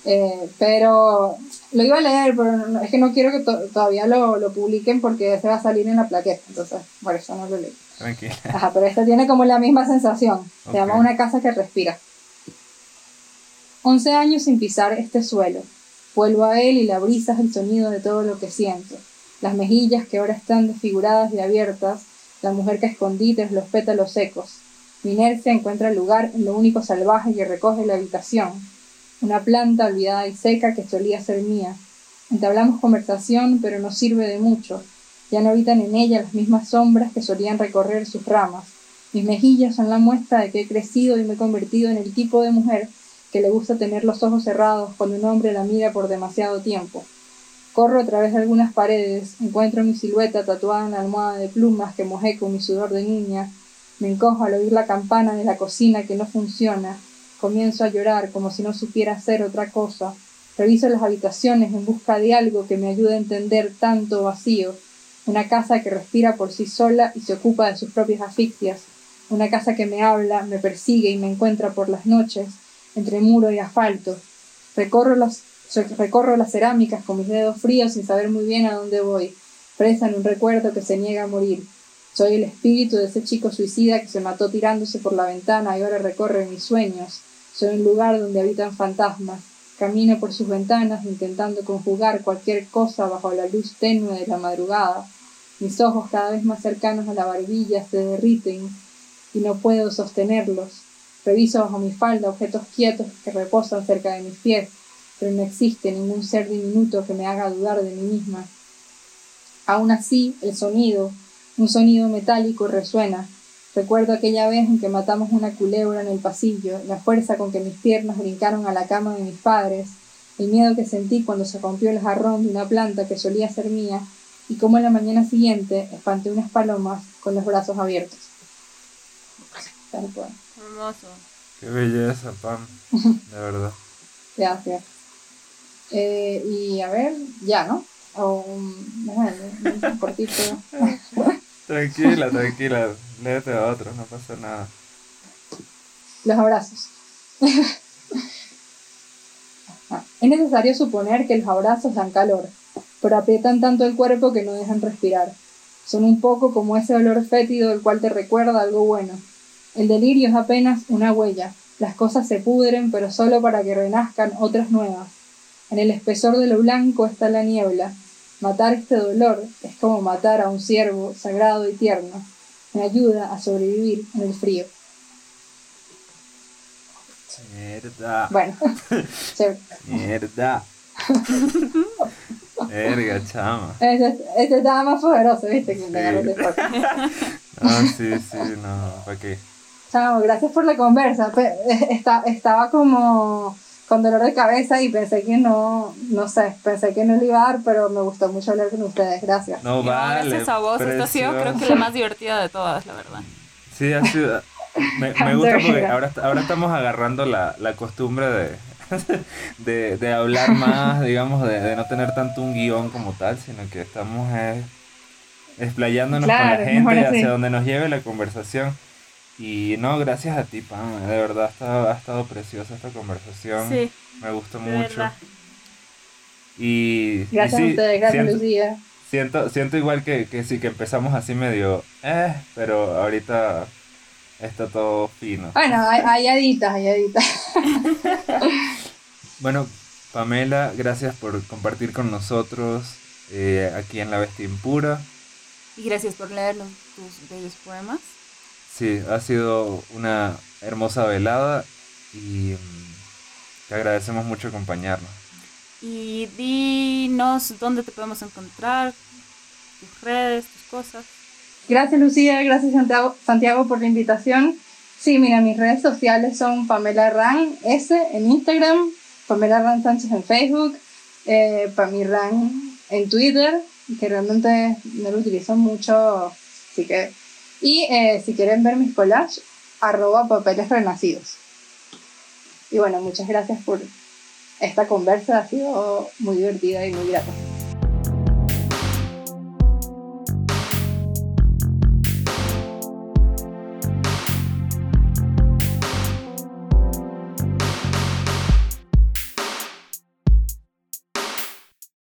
Eh, pero lo iba a leer, pero es que no quiero que todavía lo, lo, publiquen porque ese va a salir en la plaqueta. Entonces, por eso no lo leí. Tranquila. Ajá, pero este tiene como la misma sensación. Se llama Una casa que respira. Once años sin pisar este suelo. Vuelvo a él y la brisa es el sonido de todo lo que siento. Las mejillas que ahora están desfiguradas y abiertas la mujer que escondí tras los pétalos secos. Mi inercia encuentra lugar en lo único salvaje que recoge la habitación, una planta olvidada y seca que solía ser mía. Entablamos conversación, pero no sirve de mucho. Ya no habitan en ella las mismas sombras que solían recorrer sus ramas. Mis mejillas son la muestra de que he crecido y me he convertido en el tipo de mujer que le gusta tener los ojos cerrados cuando un hombre la mira por demasiado tiempo. Corro a través de algunas paredes, encuentro mi silueta tatuada en la almohada de plumas que mojé con mi sudor de niña, me encojo al oír la campana de la cocina que no funciona, comienzo a llorar como si no supiera hacer otra cosa, reviso las habitaciones en busca de algo que me ayude a entender tanto vacío, una casa que respira por sí sola y se ocupa de sus propias asfixias, una casa que me habla, me persigue y me encuentra por las noches, entre muro y asfalto. Recorro los Recorro las cerámicas con mis dedos fríos sin saber muy bien a dónde voy, presa en un recuerdo que se niega a morir. Soy el espíritu de ese chico suicida que se mató tirándose por la ventana y ahora recorre mis sueños. Soy un lugar donde habitan fantasmas. Camino por sus ventanas intentando conjugar cualquier cosa bajo la luz tenue de la madrugada. Mis ojos cada vez más cercanos a la barbilla se derriten y no puedo sostenerlos. Reviso bajo mi falda objetos quietos que reposan cerca de mis pies pero no existe ningún ser diminuto que me haga dudar de mí misma. Aún así, el sonido, un sonido metálico resuena. Recuerdo aquella vez en que matamos una culebra en el pasillo, la fuerza con que mis piernas brincaron a la cama de mis padres, el miedo que sentí cuando se rompió el jarrón de una planta que solía ser mía, y cómo en la mañana siguiente espanté unas palomas con los brazos abiertos. Hermoso. Qué belleza, Pam. [LAUGHS] De verdad. Gracias. Eh, y a ver, ya, ¿no? O un, un [LAUGHS] cortito. tranquila, tranquila. Léete a otro, no pasa nada. Los abrazos. [LAUGHS] es necesario suponer que los abrazos dan calor, pero aprietan tanto el cuerpo que no dejan respirar. Son un poco como ese olor fétido del cual te recuerda algo bueno. El delirio es apenas una huella. Las cosas se pudren, pero solo para que renazcan otras nuevas. En el espesor de lo blanco está la niebla. Matar este dolor es como matar a un ciervo sagrado y tierno. Me ayuda a sobrevivir en el frío. Mierda. Bueno, [LAUGHS] Mierda. [LAUGHS] Verga, chama. Este, este, estaba más poderoso, ¿viste? Que sí. [LAUGHS] Ah, sí, sí, no, ¿para qué? Chamo, gracias por la conversa. estaba como con dolor de cabeza y pensé que no, no sé, pensé que no le iba a dar, pero me gustó mucho hablar con ustedes, gracias. No, vale. Gracias a vos, esta ha sido creo que la más divertida de todas, la verdad. Sí, ha sido, me, me gusta porque ahora, ahora estamos agarrando la, la costumbre de, [LAUGHS] de, de, hablar más, digamos, de, de, no tener tanto un guion como tal, sino que estamos eh, explayándonos con la gente y hacia donde nos lleve la conversación. Y no, gracias a ti, Pam. De verdad ha estado, ha estado preciosa esta conversación. Sí. Me gustó mucho. Y, gracias a ustedes, gracias siento, Lucía. Siento, siento igual que, que sí, que empezamos así medio, eh, pero ahorita está todo fino. Bueno, hay, aditas, hay aditas. [LAUGHS] bueno, Pamela, gracias por compartir con nosotros eh, aquí en La Bestia Impura. Y gracias por leer tus bellos poemas. Sí, ha sido una hermosa velada y, Te agradecemos mucho acompañarnos. Y dinos dónde te podemos encontrar, tus redes, tus cosas. Gracias Lucía, gracias Santiago, Santiago por la invitación. Sí, mira, mis redes sociales son Pamela Ran S en Instagram, Pamela Ran Sánchez en Facebook, eh, Ran en Twitter, que realmente no lo utilizo mucho, así que... Y eh, si quieren ver mis collages, arroba papeles renacidos. Y bueno, muchas gracias por esta conversa, ha sido muy divertida y muy grata.